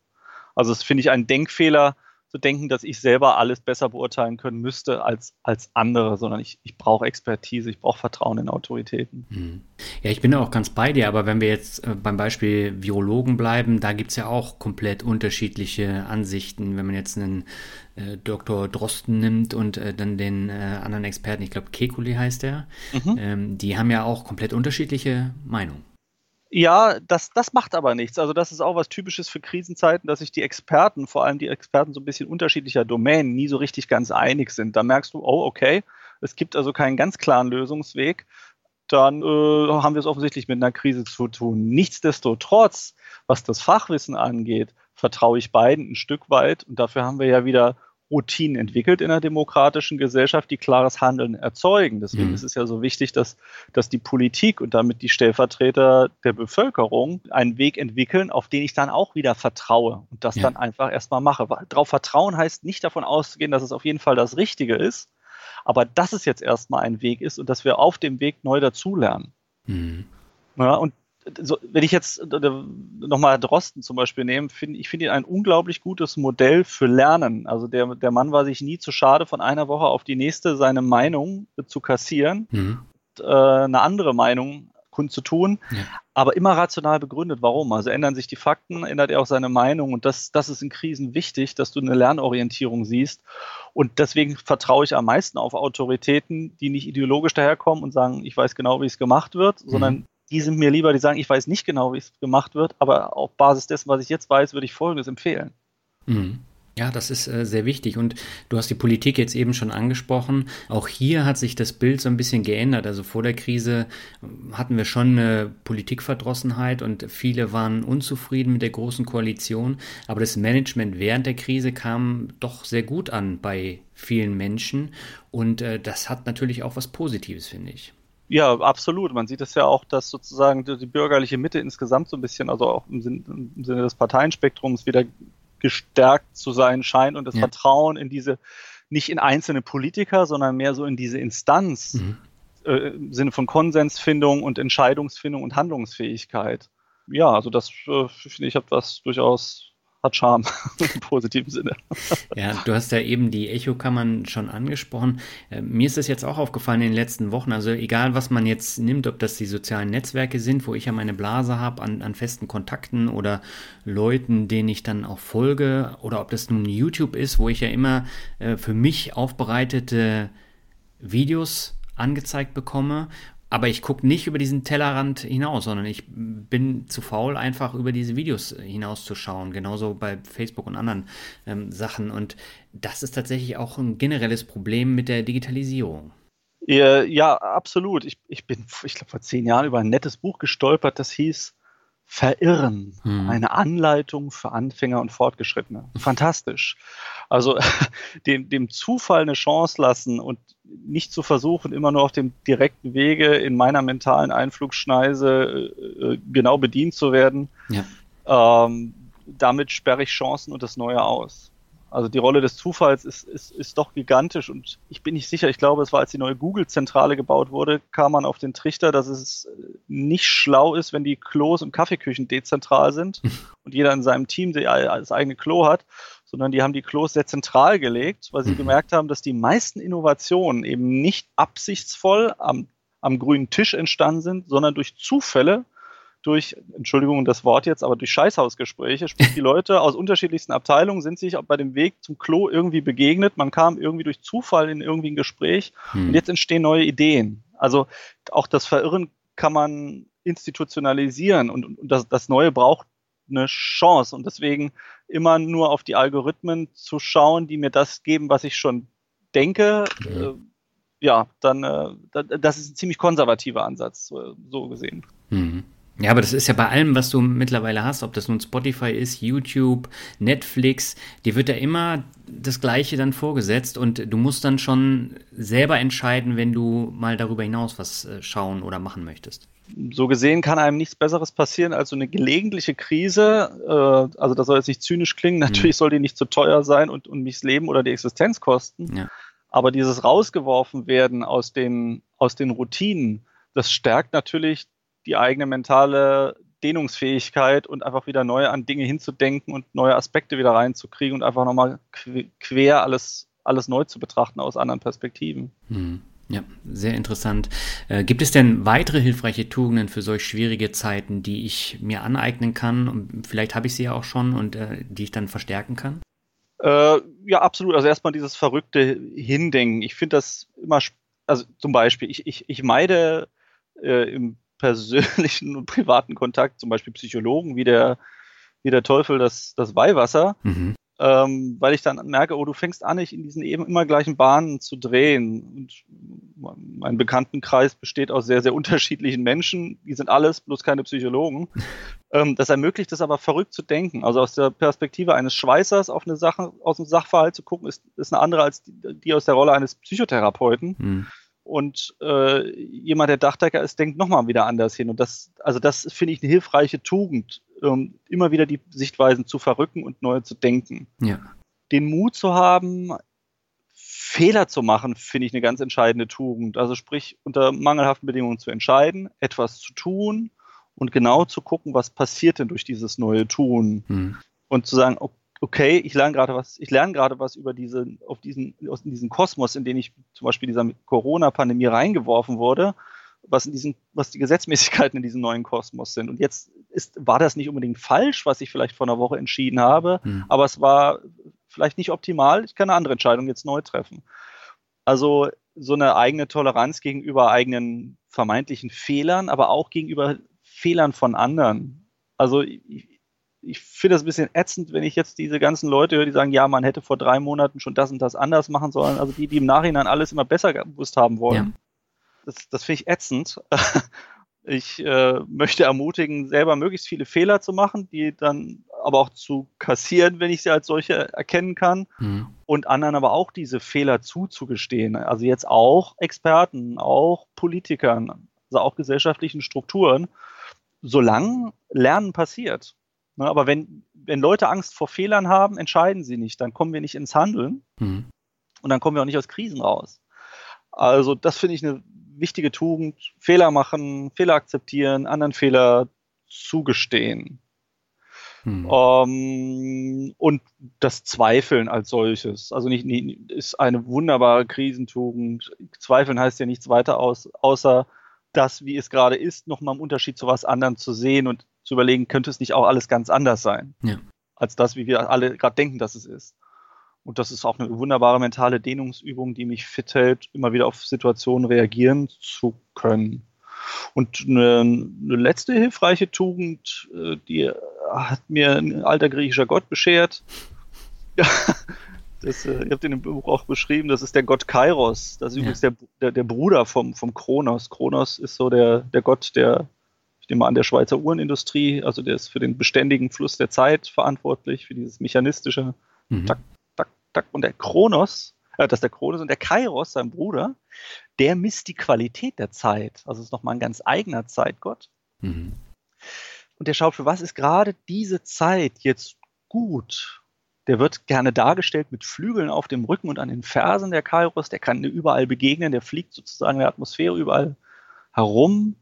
Also das finde ich einen Denkfehler, zu denken, dass ich selber alles besser beurteilen können müsste als, als andere, sondern ich, ich brauche Expertise, ich brauche Vertrauen in Autoritäten. Hm. Ja, ich bin auch ganz bei dir, aber wenn wir jetzt äh, beim Beispiel Virologen bleiben, da gibt es ja auch komplett unterschiedliche Ansichten. Wenn man jetzt einen äh, Dr. Drosten nimmt und äh, dann den äh, anderen Experten, ich glaube Kekuli heißt der, mhm. ähm, die haben ja auch komplett unterschiedliche Meinungen. Ja, das, das macht aber nichts. Also das ist auch was Typisches für Krisenzeiten, dass sich die Experten, vor allem die Experten so ein bisschen unterschiedlicher Domänen, nie so richtig ganz einig sind. Da merkst du, oh, okay, es gibt also keinen ganz klaren Lösungsweg. Dann äh, haben wir es offensichtlich mit einer Krise zu tun. Nichtsdestotrotz, was das Fachwissen angeht, vertraue ich beiden ein Stück weit. Und dafür haben wir ja wieder Routinen entwickelt in einer demokratischen Gesellschaft, die klares Handeln erzeugen. Deswegen mhm. ist es ja so wichtig, dass, dass die Politik und damit die Stellvertreter der Bevölkerung einen Weg entwickeln, auf den ich dann auch wieder vertraue und das ja. dann einfach erstmal mache. Darauf vertrauen heißt nicht davon auszugehen, dass es auf jeden Fall das Richtige ist, aber dass es jetzt erstmal ein Weg ist und dass wir auf dem Weg neu dazulernen. Mhm. Ja, und so, wenn ich jetzt nochmal Drosten zum Beispiel nehme, finde ich finde ihn ein unglaublich gutes Modell für Lernen. Also der, der Mann war sich nie zu schade, von einer Woche auf die nächste seine Meinung zu kassieren, mhm. und, äh, eine andere Meinung kundzutun, ja. aber immer rational begründet. Warum? Also ändern sich die Fakten, ändert er auch seine Meinung und das, das ist in Krisen wichtig, dass du eine Lernorientierung siehst. Und deswegen vertraue ich am meisten auf Autoritäten, die nicht ideologisch daherkommen und sagen, ich weiß genau, wie es gemacht wird, sondern mhm die sind mir lieber, die sagen, ich weiß nicht genau, wie es gemacht wird, aber auf Basis dessen, was ich jetzt weiß, würde ich Folgendes empfehlen. Mhm. Ja, das ist äh, sehr wichtig. Und du hast die Politik jetzt eben schon angesprochen. Auch hier hat sich das Bild so ein bisschen geändert. Also vor der Krise ähm, hatten wir schon eine Politikverdrossenheit und viele waren unzufrieden mit der großen Koalition. Aber das Management während der Krise kam doch sehr gut an bei vielen Menschen. Und äh, das hat natürlich auch was Positives, finde ich. Ja, absolut. Man sieht es ja auch, dass sozusagen die bürgerliche Mitte insgesamt so ein bisschen, also auch im Sinne, im Sinne des Parteienspektrums wieder gestärkt zu sein scheint und das ja. Vertrauen in diese, nicht in einzelne Politiker, sondern mehr so in diese Instanz mhm. äh, im Sinne von Konsensfindung und Entscheidungsfindung und Handlungsfähigkeit. Ja, also das äh, finde ich hat was durchaus hat Charme im positiven Sinne. Ja, du hast ja eben die Echokammern schon angesprochen. Äh, mir ist das jetzt auch aufgefallen in den letzten Wochen. Also egal, was man jetzt nimmt, ob das die sozialen Netzwerke sind, wo ich ja meine Blase habe an, an festen Kontakten oder Leuten, denen ich dann auch folge, oder ob das nun YouTube ist, wo ich ja immer äh, für mich aufbereitete Videos angezeigt bekomme aber ich gucke nicht über diesen Tellerrand hinaus, sondern ich bin zu faul, einfach über diese Videos hinauszuschauen. Genauso bei Facebook und anderen ähm, Sachen. Und das ist tatsächlich auch ein generelles Problem mit der Digitalisierung. Ja, ja absolut. Ich, ich bin, ich glaube, vor zehn Jahren über ein nettes Buch gestolpert, das hieß Verirren. Hm. Eine Anleitung für Anfänger und Fortgeschrittene. Fantastisch. Also dem, dem Zufall eine Chance lassen und nicht zu versuchen, immer nur auf dem direkten Wege in meiner mentalen Einflugschneise äh, genau bedient zu werden. Ja. Ähm, damit sperre ich Chancen und das Neue aus. Also die Rolle des Zufalls ist, ist, ist doch gigantisch und ich bin nicht sicher, ich glaube, es war, als die neue Google-Zentrale gebaut wurde, kam man auf den Trichter, dass es nicht schlau ist, wenn die Klos und Kaffeeküchen dezentral sind und jeder in seinem Team das eigene Klo hat, sondern die haben die Klos sehr zentral gelegt, weil sie mhm. gemerkt haben, dass die meisten Innovationen eben nicht absichtsvoll am, am grünen Tisch entstanden sind, sondern durch Zufälle durch, Entschuldigung das Wort jetzt, aber durch Scheißhausgespräche, sprich die Leute aus unterschiedlichsten Abteilungen sind sich bei dem Weg zum Klo irgendwie begegnet, man kam irgendwie durch Zufall in irgendwie ein Gespräch hm. und jetzt entstehen neue Ideen. Also auch das Verirren kann man institutionalisieren und, und das, das Neue braucht eine Chance und deswegen immer nur auf die Algorithmen zu schauen, die mir das geben, was ich schon denke, mhm. äh, ja, dann äh, das ist ein ziemlich konservativer Ansatz, so, so gesehen. Mhm. Ja, aber das ist ja bei allem, was du mittlerweile hast, ob das nun Spotify ist, YouTube, Netflix, dir wird ja immer das Gleiche dann vorgesetzt und du musst dann schon selber entscheiden, wenn du mal darüber hinaus was äh, schauen oder machen möchtest. So gesehen kann einem nichts Besseres passieren als so eine gelegentliche Krise. Äh, also das soll jetzt nicht zynisch klingen, natürlich mhm. soll die nicht zu teuer sein und, und mich das Leben oder die Existenz kosten. Ja. Aber dieses rausgeworfen werden aus den, aus den Routinen, das stärkt natürlich die eigene mentale Dehnungsfähigkeit und einfach wieder neu an Dinge hinzudenken und neue Aspekte wieder reinzukriegen und einfach nochmal quer alles, alles neu zu betrachten aus anderen Perspektiven. Hm. Ja, sehr interessant. Äh, gibt es denn weitere hilfreiche Tugenden für solch schwierige Zeiten, die ich mir aneignen kann? Und vielleicht habe ich sie ja auch schon und äh, die ich dann verstärken kann? Äh, ja, absolut. Also erstmal dieses verrückte Hindenken. Ich finde das immer, also zum Beispiel, ich, ich, ich meide äh, im persönlichen und privaten Kontakt, zum Beispiel Psychologen, wie der, wie der Teufel das, das Weihwasser, mhm. ähm, weil ich dann merke, oh, du fängst an, nicht in diesen eben immer gleichen Bahnen zu drehen. Und mein Bekanntenkreis besteht aus sehr, sehr unterschiedlichen Menschen, die sind alles, bloß keine Psychologen. ähm, das ermöglicht es aber verrückt zu denken. Also aus der Perspektive eines Schweißers auf eine Sache, aus einem Sachverhalt zu gucken, ist, ist eine andere als die, die aus der Rolle eines Psychotherapeuten. Mhm. Und äh, jemand, der Dachdecker ist, denkt nochmal wieder anders hin. Und das, also das finde ich eine hilfreiche Tugend, ähm, immer wieder die Sichtweisen zu verrücken und neu zu denken. Ja. Den Mut zu haben, Fehler zu machen, finde ich eine ganz entscheidende Tugend. Also sprich, unter mangelhaften Bedingungen zu entscheiden, etwas zu tun und genau zu gucken, was passiert denn durch dieses neue Tun. Hm. Und zu sagen, okay, okay, ich lerne gerade was, ich lerne gerade was über diese, auf diesen, aus diesen Kosmos, in den ich zum Beispiel dieser Corona-Pandemie reingeworfen wurde, was in diesen, was die Gesetzmäßigkeiten in diesem neuen Kosmos sind. Und jetzt ist, war das nicht unbedingt falsch, was ich vielleicht vor einer Woche entschieden habe, hm. aber es war vielleicht nicht optimal. Ich kann eine andere Entscheidung jetzt neu treffen. Also so eine eigene Toleranz gegenüber eigenen vermeintlichen Fehlern, aber auch gegenüber Fehlern von anderen. Also ich, ich finde das ein bisschen ätzend, wenn ich jetzt diese ganzen Leute höre, die sagen, ja, man hätte vor drei Monaten schon das und das anders machen sollen. Also die, die im Nachhinein alles immer besser gewusst haben wollen. Ja. Das, das finde ich ätzend. Ich äh, möchte ermutigen, selber möglichst viele Fehler zu machen, die dann aber auch zu kassieren, wenn ich sie als solche erkennen kann. Mhm. Und anderen aber auch diese Fehler zuzugestehen. Also jetzt auch Experten, auch Politikern, also auch gesellschaftlichen Strukturen, solange Lernen passiert. Ne, aber wenn, wenn Leute Angst vor Fehlern haben, entscheiden sie nicht. Dann kommen wir nicht ins Handeln mhm. und dann kommen wir auch nicht aus Krisen raus. Also das finde ich eine wichtige Tugend. Fehler machen, Fehler akzeptieren, anderen Fehler zugestehen. Hm. Um, und das Zweifeln als solches. Also nicht, nicht, ist eine wunderbare Krisentugend. Zweifeln heißt ja nichts weiter aus, außer das, wie es gerade ist, nochmal im Unterschied zu was anderem zu sehen und zu überlegen, könnte es nicht auch alles ganz anders sein, ja. als das, wie wir alle gerade denken, dass es ist. Und das ist auch eine wunderbare mentale Dehnungsübung, die mich fit hält, immer wieder auf Situationen reagieren zu können. Und eine, eine letzte hilfreiche Tugend, äh, die hat mir ein alter griechischer Gott beschert. Ja, das, äh, ihr habt in dem Buch auch beschrieben, das ist der Gott Kairos. Das ist ja. übrigens der, der, der, Bruder vom, vom Kronos. Kronos ist so der, der Gott der, nehme an, der Schweizer Uhrenindustrie. Also der ist für den beständigen Fluss der Zeit verantwortlich, für dieses mechanistische mhm. tak, tak, tak. Und der Kronos, äh, das ist der Kronos und der Kairos, sein Bruder, der misst die Qualität der Zeit. Also ist nochmal ein ganz eigener Zeitgott. Mhm. Und der schaut, für was ist gerade diese Zeit jetzt gut? Der wird gerne dargestellt mit Flügeln auf dem Rücken und an den Fersen der Kairos. Der kann überall begegnen. Der fliegt sozusagen in der Atmosphäre überall herum.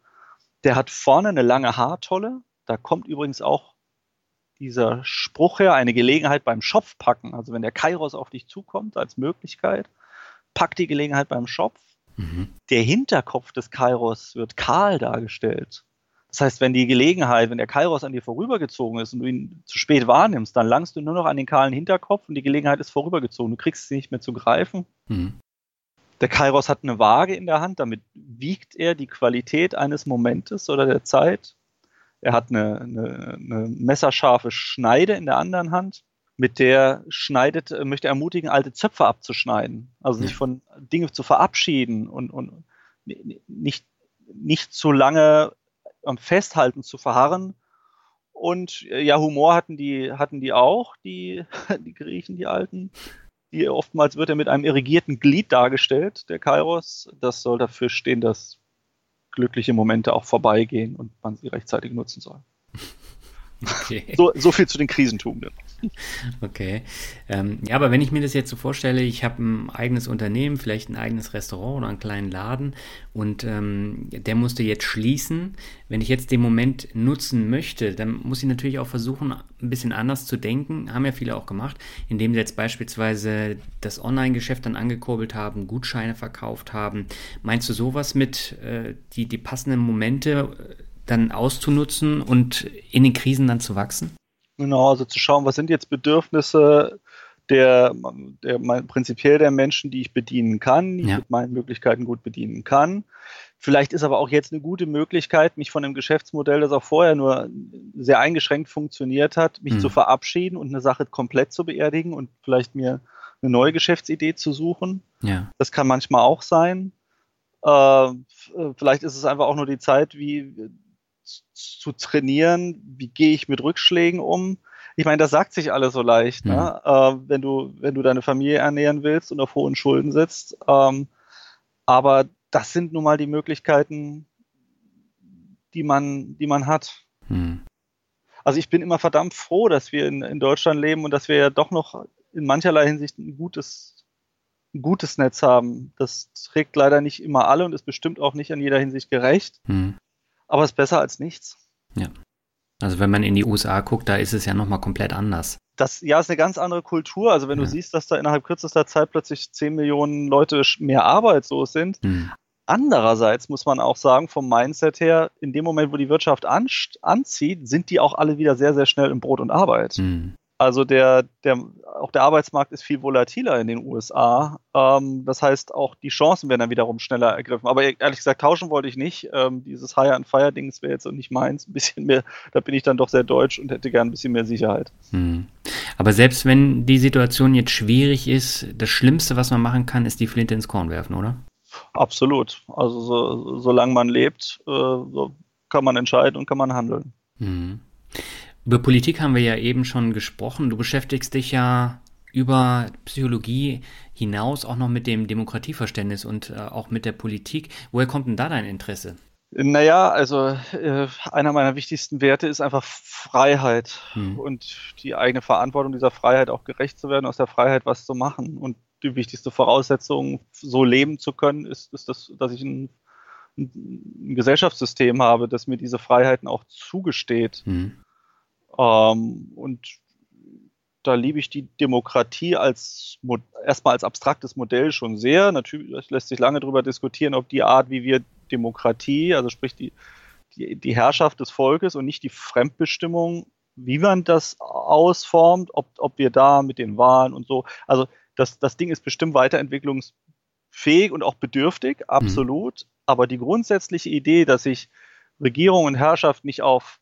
Der hat vorne eine lange Haartolle. Da kommt übrigens auch dieser Spruch her, eine Gelegenheit beim Schopf packen. Also wenn der Kairos auf dich zukommt als Möglichkeit, pack die Gelegenheit beim Schopf. Mhm. Der Hinterkopf des Kairos wird kahl dargestellt. Das heißt, wenn die Gelegenheit, wenn der Kairos an dir vorübergezogen ist und du ihn zu spät wahrnimmst, dann langst du nur noch an den kahlen Hinterkopf und die Gelegenheit ist vorübergezogen. Du kriegst sie nicht mehr zu greifen. Mhm. Der Kairos hat eine Waage in der Hand, damit wiegt er die Qualität eines Momentes oder der Zeit. Er hat eine, eine, eine messerscharfe Schneide in der anderen Hand, mit der schneidet, möchte er ermutigen, alte Zöpfe abzuschneiden. Also sich von Dingen zu verabschieden und, und nicht, nicht zu lange am Festhalten zu verharren. Und äh, ja, Humor hatten die, hatten die auch, die, die Griechen, die Alten. Die, oftmals wird er mit einem irrigierten Glied dargestellt, der Kairos. Das soll dafür stehen, dass glückliche Momente auch vorbeigehen und man sie rechtzeitig nutzen soll. Okay. So, so viel zu den Krisentugenden. Okay. Ähm, ja, aber wenn ich mir das jetzt so vorstelle, ich habe ein eigenes Unternehmen, vielleicht ein eigenes Restaurant oder einen kleinen Laden und ähm, der musste jetzt schließen. Wenn ich jetzt den Moment nutzen möchte, dann muss ich natürlich auch versuchen, ein bisschen anders zu denken. Haben ja viele auch gemacht, indem sie jetzt beispielsweise das Online-Geschäft dann angekurbelt haben, Gutscheine verkauft haben. Meinst du sowas mit äh, die, die passenden Momente äh, dann auszunutzen und in den Krisen dann zu wachsen? Genau, also zu schauen, was sind jetzt Bedürfnisse der, der mein, prinzipiell der Menschen, die ich bedienen kann, die ja. ich mit meinen Möglichkeiten gut bedienen kann. Vielleicht ist aber auch jetzt eine gute Möglichkeit, mich von einem Geschäftsmodell, das auch vorher nur sehr eingeschränkt funktioniert hat, mich mhm. zu verabschieden und eine Sache komplett zu beerdigen und vielleicht mir eine neue Geschäftsidee zu suchen. Ja. Das kann manchmal auch sein. Äh, vielleicht ist es einfach auch nur die Zeit, wie zu trainieren, wie gehe ich mit Rückschlägen um. Ich meine, das sagt sich alles so leicht, mhm. ne? äh, wenn, du, wenn du deine Familie ernähren willst und auf hohen Schulden sitzt. Ähm, aber das sind nun mal die Möglichkeiten, die man, die man hat. Mhm. Also ich bin immer verdammt froh, dass wir in, in Deutschland leben und dass wir ja doch noch in mancherlei Hinsicht ein gutes, ein gutes Netz haben. Das trägt leider nicht immer alle und ist bestimmt auch nicht in jeder Hinsicht gerecht. Mhm aber es ist besser als nichts. Ja. Also wenn man in die USA guckt, da ist es ja nochmal komplett anders. Das ja ist eine ganz andere Kultur. Also wenn ja. du siehst, dass da innerhalb kürzester Zeit plötzlich 10 Millionen Leute mehr arbeitslos sind. Hm. Andererseits muss man auch sagen, vom Mindset her, in dem Moment, wo die Wirtschaft an, anzieht, sind die auch alle wieder sehr, sehr schnell im Brot und Arbeit. Hm. Also der, der, auch der Arbeitsmarkt ist viel volatiler in den USA. Ähm, das heißt, auch die Chancen werden dann wiederum schneller ergriffen. Aber ehrlich gesagt, tauschen wollte ich nicht. Ähm, dieses Hire and Fire Ding wäre jetzt auch nicht meins. Ein bisschen mehr, da bin ich dann doch sehr deutsch und hätte gern ein bisschen mehr Sicherheit. Hm. Aber selbst wenn die Situation jetzt schwierig ist, das Schlimmste, was man machen kann, ist die Flinte ins Korn werfen, oder? Absolut. Also so, solange man lebt, äh, so kann man entscheiden und kann man handeln. Hm. Über Politik haben wir ja eben schon gesprochen. Du beschäftigst dich ja über Psychologie hinaus auch noch mit dem Demokratieverständnis und äh, auch mit der Politik. Woher kommt denn da dein Interesse? Naja, also äh, einer meiner wichtigsten Werte ist einfach Freiheit hm. und die eigene Verantwortung dieser Freiheit auch gerecht zu werden, aus der Freiheit was zu machen. Und die wichtigste Voraussetzung, so leben zu können, ist, ist das, dass ich ein, ein, Gesellschaftssystem habe, das mir diese Freiheiten auch zugesteht. Hm. Ähm, und da liebe ich die Demokratie als erstmal als abstraktes Modell schon sehr. Natürlich lässt sich lange darüber diskutieren, ob die Art, wie wir Demokratie, also sprich die, die, die Herrschaft des Volkes und nicht die Fremdbestimmung, wie man das ausformt, ob, ob wir da mit den Wahlen und so. Also das, das Ding ist bestimmt weiterentwicklungsfähig und auch bedürftig, mhm. absolut. Mhm. Aber die grundsätzliche Idee, dass sich Regierung und Herrschaft nicht auf,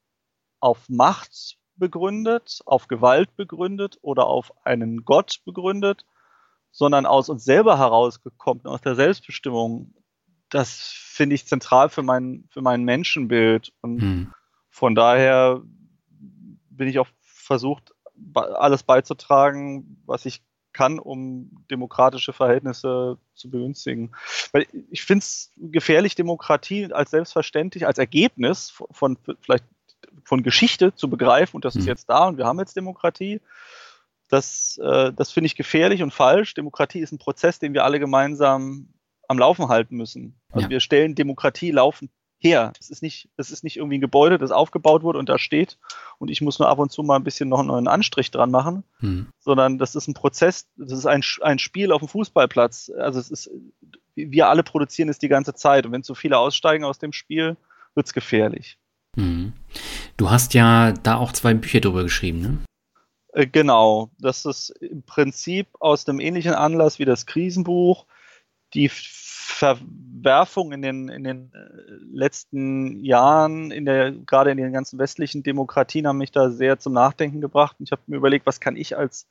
auf Macht begründet, auf Gewalt begründet oder auf einen Gott begründet, sondern aus uns selber herausgekommen, aus der Selbstbestimmung. Das finde ich zentral für mein, für mein Menschenbild. Und hm. von daher bin ich auch versucht, alles beizutragen, was ich kann, um demokratische Verhältnisse zu begünstigen. Weil ich finde es gefährlich, Demokratie als selbstverständlich, als Ergebnis von vielleicht von Geschichte zu begreifen und das ist jetzt da und wir haben jetzt Demokratie. Das, äh, das finde ich gefährlich und falsch. Demokratie ist ein Prozess, den wir alle gemeinsam am Laufen halten müssen. Also ja. wir stellen Demokratie laufend her. Es ist nicht, es ist nicht irgendwie ein Gebäude, das aufgebaut wurde und da steht und ich muss nur ab und zu mal ein bisschen noch einen neuen Anstrich dran machen, mhm. sondern das ist ein Prozess, das ist ein, ein Spiel auf dem Fußballplatz. Also es ist, wir alle produzieren es die ganze Zeit und wenn zu viele aussteigen aus dem Spiel, wird es gefährlich. Mhm. Du hast ja da auch zwei Bücher drüber geschrieben, ne? Äh, genau, das ist im Prinzip aus dem ähnlichen Anlass wie das Krisenbuch. Die Verwerfung in den, in den äh, letzten Jahren, in der, gerade in den ganzen westlichen Demokratien, haben mich da sehr zum Nachdenken gebracht. Und ich habe mir überlegt, was kann ich als,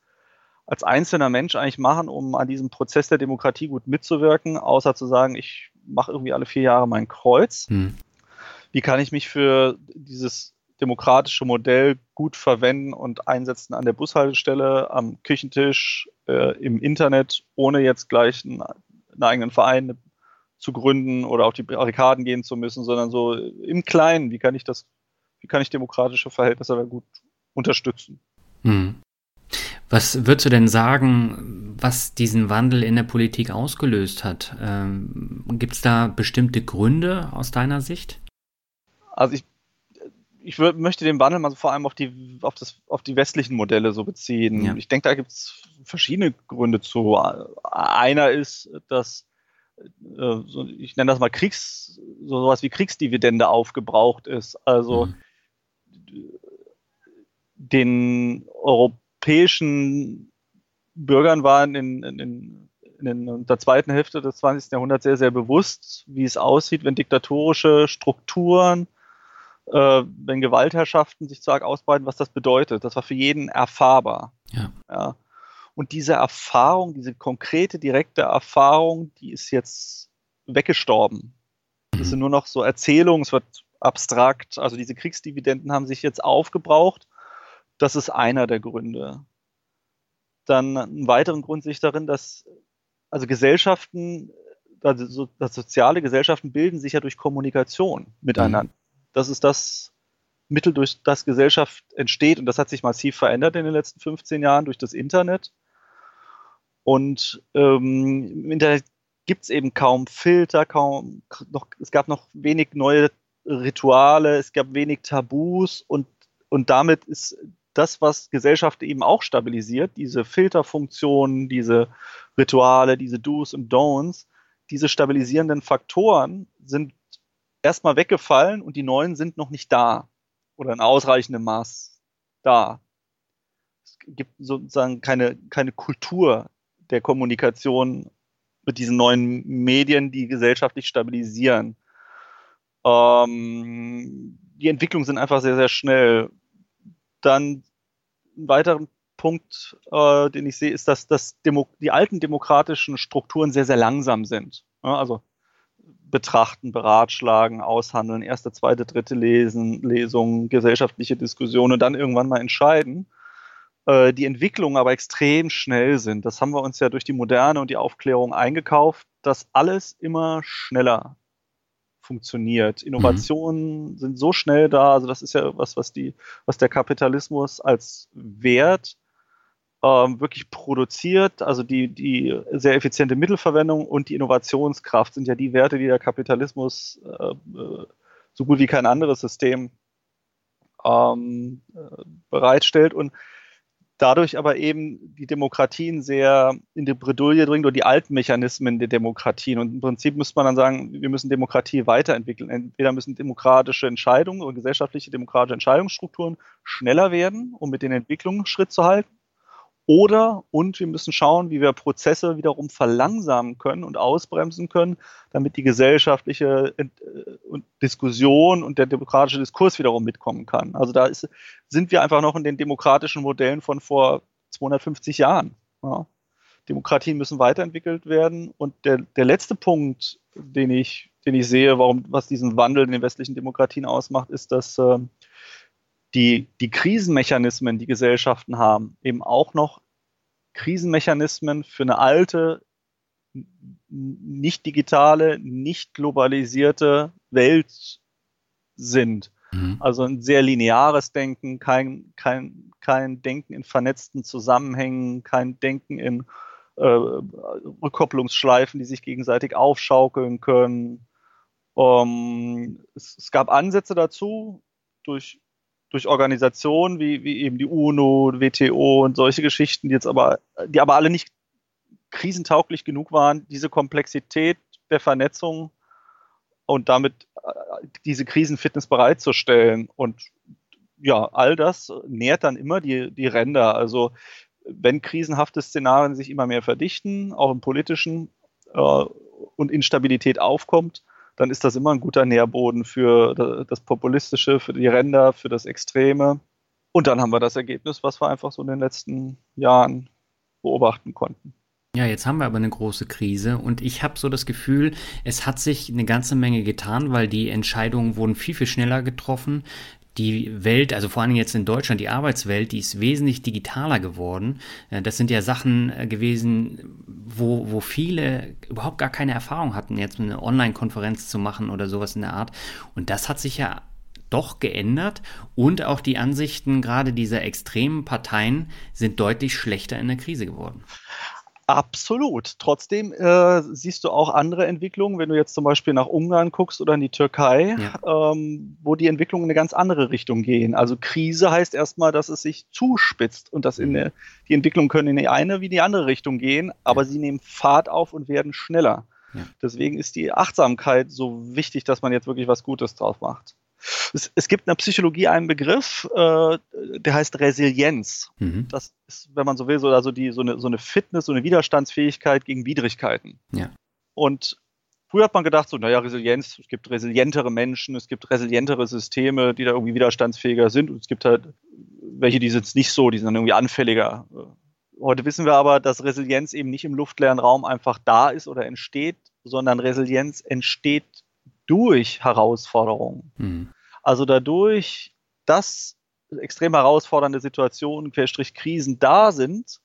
als einzelner Mensch eigentlich machen, um an diesem Prozess der Demokratie gut mitzuwirken, außer zu sagen, ich mache irgendwie alle vier Jahre mein Kreuz. Hm wie kann ich mich für dieses demokratische Modell gut verwenden und einsetzen an der Bushaltestelle, am Küchentisch, äh, im Internet, ohne jetzt gleich einen, einen, eigenen Verein zu gründen oder auf die Barrikaden gehen zu müssen, sondern so im Kleinen, wie kann ich das, wie kann ich demokratische Verhältnisse aber gut unterstützen? Hm. Was würdest du denn sagen, was diesen Wandel in der Politik ausgelöst hat? Ähm, Gibt es da bestimmte Gründe aus deiner Sicht? Also ich, ich möchte den Wandel mal vor allem auf die, auf, das, auf die westlichen Modelle so beziehen. Ja. Ich denke, da gibt es verschiedene Gründe zu. Einer ist, dass äh, ich nenne das mal Kriegs, so sowas wie Kriegsdividende aufgebraucht ist. Also mhm. den europäischen Bürgern waren in, in, in, der zweiten Hälfte des 20. Jahrhunderts sehr, sehr bewusst, wie es aussieht, wenn diktatorische Strukturen äh, wenn Gewaltherrschaften sich zu arg ausbreiten, was das bedeutet. Das war für jeden erfahrbar. Ja. ja. Und diese Erfahrung, diese konkrete, direkte Erfahrung, die ist jetzt weggestorben. Das mhm. sind nur noch so Erzählungen, es wird abstrakt. Also diese Kriegsdividenden haben sich jetzt aufgebraucht. Das ist einer der Gründe. Dann einen weiteren Grund sehe ich darin, dass also Gesellschaften, also, soziale Gesellschaften bilden sich ja durch Kommunikation miteinander. Mhm. Das ist das Mittel, durch das Gesellschaft entsteht. Und das hat sich massiv verändert in den letzten 15 Jahren durch das Internet. Und ähm, im Internet gibt es eben kaum Filter, kaum noch, es gab noch wenig neue Rituale, es gab wenig Tabus und, und damit ist das, was Gesellschaft eben auch stabilisiert, diese Filterfunktionen, diese Rituale, diese Do's und Don'ts, diese stabilisierenden Faktoren sind erstmal weggefallen und die neuen sind noch nicht da oder in ausreichendem Maß da. es gibt sozusagen keine, keine Kultur der Kommunikation mit diesen neuen Medien, die gesellschaftlich stabilisieren. Ähm, die Entwicklungen sind einfach sehr, sehr schnell. Dann ein weiterer Punkt, äh, den ich sehe, ist, dass, dass Demo die alten demokratischen Strukturen sehr, sehr langsam sind. Ja, also betrachten, beratschlagen, aushandeln, erste, zweite, dritte Lesen, Lesung, gesellschaftliche Diskussionen, dann irgendwann mal entscheiden. Äh, die Entwicklungen aber extrem schnell sind. Das haben wir uns ja durch die Moderne und die Aufklärung eingekauft, dass alles immer schneller funktioniert. Innovationen mhm. sind so schnell da, also das ist ja was, was die, was der Kapitalismus als Wert ähm, wirklich produziert. Also die, die sehr effiziente Mittelverwendung und die Innovationskraft sind ja die Werte, die der Kapitalismus äh, äh so gut wie kein anderes System ähm, äh, bereitstellt. Und dadurch aber eben die Demokratien sehr in die Bredouille bringt oder die alten Mechanismen der Demokratien. Und im Prinzip müsste man dann sagen, wir müssen Demokratie weiterentwickeln. Entweder müssen demokratische Entscheidungen oder gesellschaftliche demokratische Entscheidungsstrukturen schneller werden, um mit den Entwicklungen Schritt zu halten. Oder, und wir müssen schauen, wie wir Prozesse wiederum verlangsamen können und ausbremsen können, damit die gesellschaftliche äh, Diskussion und der demokratische Diskurs wiederum mitkommen kann. Also da ist, sind wir einfach noch in den demokratischen Modellen von vor 250 Jahren. Ja. Demokratien müssen weiterentwickelt werden. Und der, der letzte Punkt, den ich, den ich sehe, warum, was diesen Wandel in den westlichen Demokratien ausmacht, ist, dass äh, die, die Krisenmechanismen, die Gesellschaften haben, eben auch noch Krisenmechanismen für eine alte, nicht digitale, nicht globalisierte Welt sind. Mhm. Also ein sehr lineares Denken, kein, kein, kein Denken in vernetzten Zusammenhängen, kein Denken in äh, Rückkopplungsschleifen, die sich gegenseitig aufschaukeln können. Ähm, es, es, gab Ansätze dazu durch durch Organisationen wie, wie eben die UNO, WTO und solche Geschichten, die jetzt aber, die aber alle nicht krisentauglich genug waren, diese Komplexität der Vernetzung und damit äh, diese Krisenfitness bereitzustellen. Und ja, all das nährt dann immer die, die Ränder. Also wenn krisenhafte Szenarien sich immer mehr verdichten, auch im politischen äh, und Instabilität aufkommt, dann ist das immer ein guter Nährboden für das Populistische, für die Ränder, für das Extreme. Und dann haben wir das Ergebnis, was wir einfach so in den letzten Jahren beobachten konnten. Ja, jetzt haben wir aber eine große Krise und ich habe so das Gefühl, es hat sich eine ganze Menge getan, weil die Entscheidungen wurden viel, viel schneller getroffen die Welt, also vor allem jetzt in Deutschland, die Arbeitswelt, die ist wesentlich digitaler geworden. Äh, das sind ja Sachen äh, gewesen, wo, wo viele überhaupt gar keine Erfahrung hatten, jetzt eine Online-Konferenz zu machen oder sowas in der Art. Und das hat sich ja doch geändert und auch die Ansichten gerade dieser extremen Parteien sind deutlich schlechter in der Krise geworden. Absolut. Trotzdem äh, siehst du auch andere Entwicklungen, wenn du jetzt zum Beispiel nach Ungarn guckst oder in die Türkei, ja. ähm, wo die Entwicklungen in eine ganz andere Richtung gehen. Also Krise heißt erstmal, dass es sich zuspitzt und dass in mhm. eine, die Entwicklungen können in die eine wie die andere Richtung gehen, aber ja. sie nehmen Fahrt auf und werden schneller. Ja. Deswegen ist die Achtsamkeit so wichtig, dass man jetzt wirklich was Gutes drauf macht. Es, es gibt in der Psychologie einen Begriff, äh, der heißt Resilienz. Mhm. Das ist, wenn man so will, so, also die, so, eine, so eine Fitness, so eine Widerstandsfähigkeit gegen Widrigkeiten. Ja. Und Früher hat man gedacht, so, naja, Resilienz, es gibt resilientere Menschen, es gibt resilientere Systeme, die da irgendwie widerstandsfähiger sind und es gibt halt welche, die sind nicht so, die sind dann irgendwie anfälliger. Heute wissen wir aber, dass Resilienz eben nicht im luftleeren Raum einfach da ist oder entsteht, sondern Resilienz entsteht durch Herausforderungen. Mhm. Also dadurch, dass extrem herausfordernde Situationen, Querstrich Krisen da sind,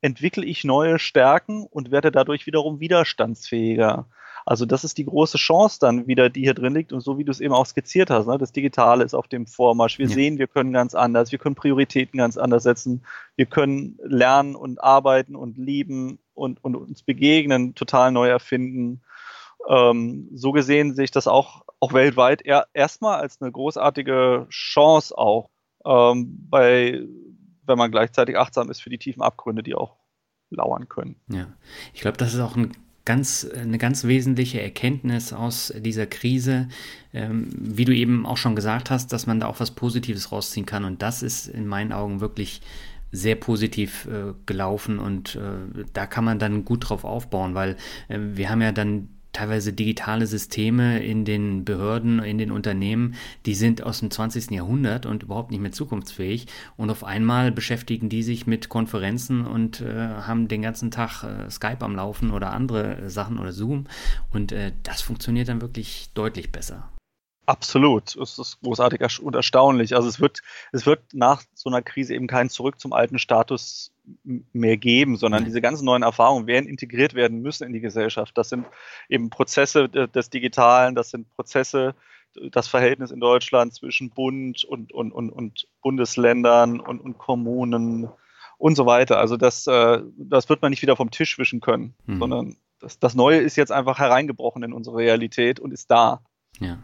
entwickle ich neue Stärken und werde dadurch wiederum widerstandsfähiger. Also das ist die große Chance dann wieder, die hier drin liegt und so wie du es eben auch skizziert hast, ne? das Digitale ist auf dem Vormarsch. Wir ja. sehen, wir können ganz anders, wir können Prioritäten ganz anders setzen, wir können lernen und arbeiten und lieben und, und uns begegnen, total neu erfinden. Ähm, so gesehen sehe ich das auch, auch weltweit eher, erstmal als eine großartige Chance auch, ähm, bei, wenn man gleichzeitig achtsam ist für die tiefen Abgründe, die auch lauern können. Ja, ich glaube, das ist auch ein ganz, eine ganz wesentliche Erkenntnis aus dieser Krise, ähm, wie du eben auch schon gesagt hast, dass man da auch was Positives rausziehen kann. Und das ist in meinen Augen wirklich sehr positiv äh, gelaufen und äh, da kann man dann gut drauf aufbauen, weil äh, wir haben ja dann teilweise digitale Systeme in den Behörden, in den Unternehmen, die sind aus dem 20. Jahrhundert und überhaupt nicht mehr zukunftsfähig. Und auf einmal beschäftigen die sich mit Konferenzen und äh, haben den ganzen Tag äh, Skype am Laufen oder andere Sachen oder Zoom. Und äh, das funktioniert dann wirklich deutlich besser. Absolut. Es ist großartig und erstaunlich. Also es wird, es wird nach so einer Krise eben kein Zurück zum alten Status mehr geben, sondern diese ganzen neuen Erfahrungen werden integriert werden müssen in die Gesellschaft. Das sind eben Prozesse des Digitalen, das sind Prozesse, das Verhältnis in Deutschland zwischen Bund und, und, und, und Bundesländern und, und Kommunen und so weiter. Also das, äh, das wird man nicht wieder vom Tisch wischen können, mhm. sondern das, das Neue ist jetzt einfach hereingebrochen in unsere Realität und ist da. Ja.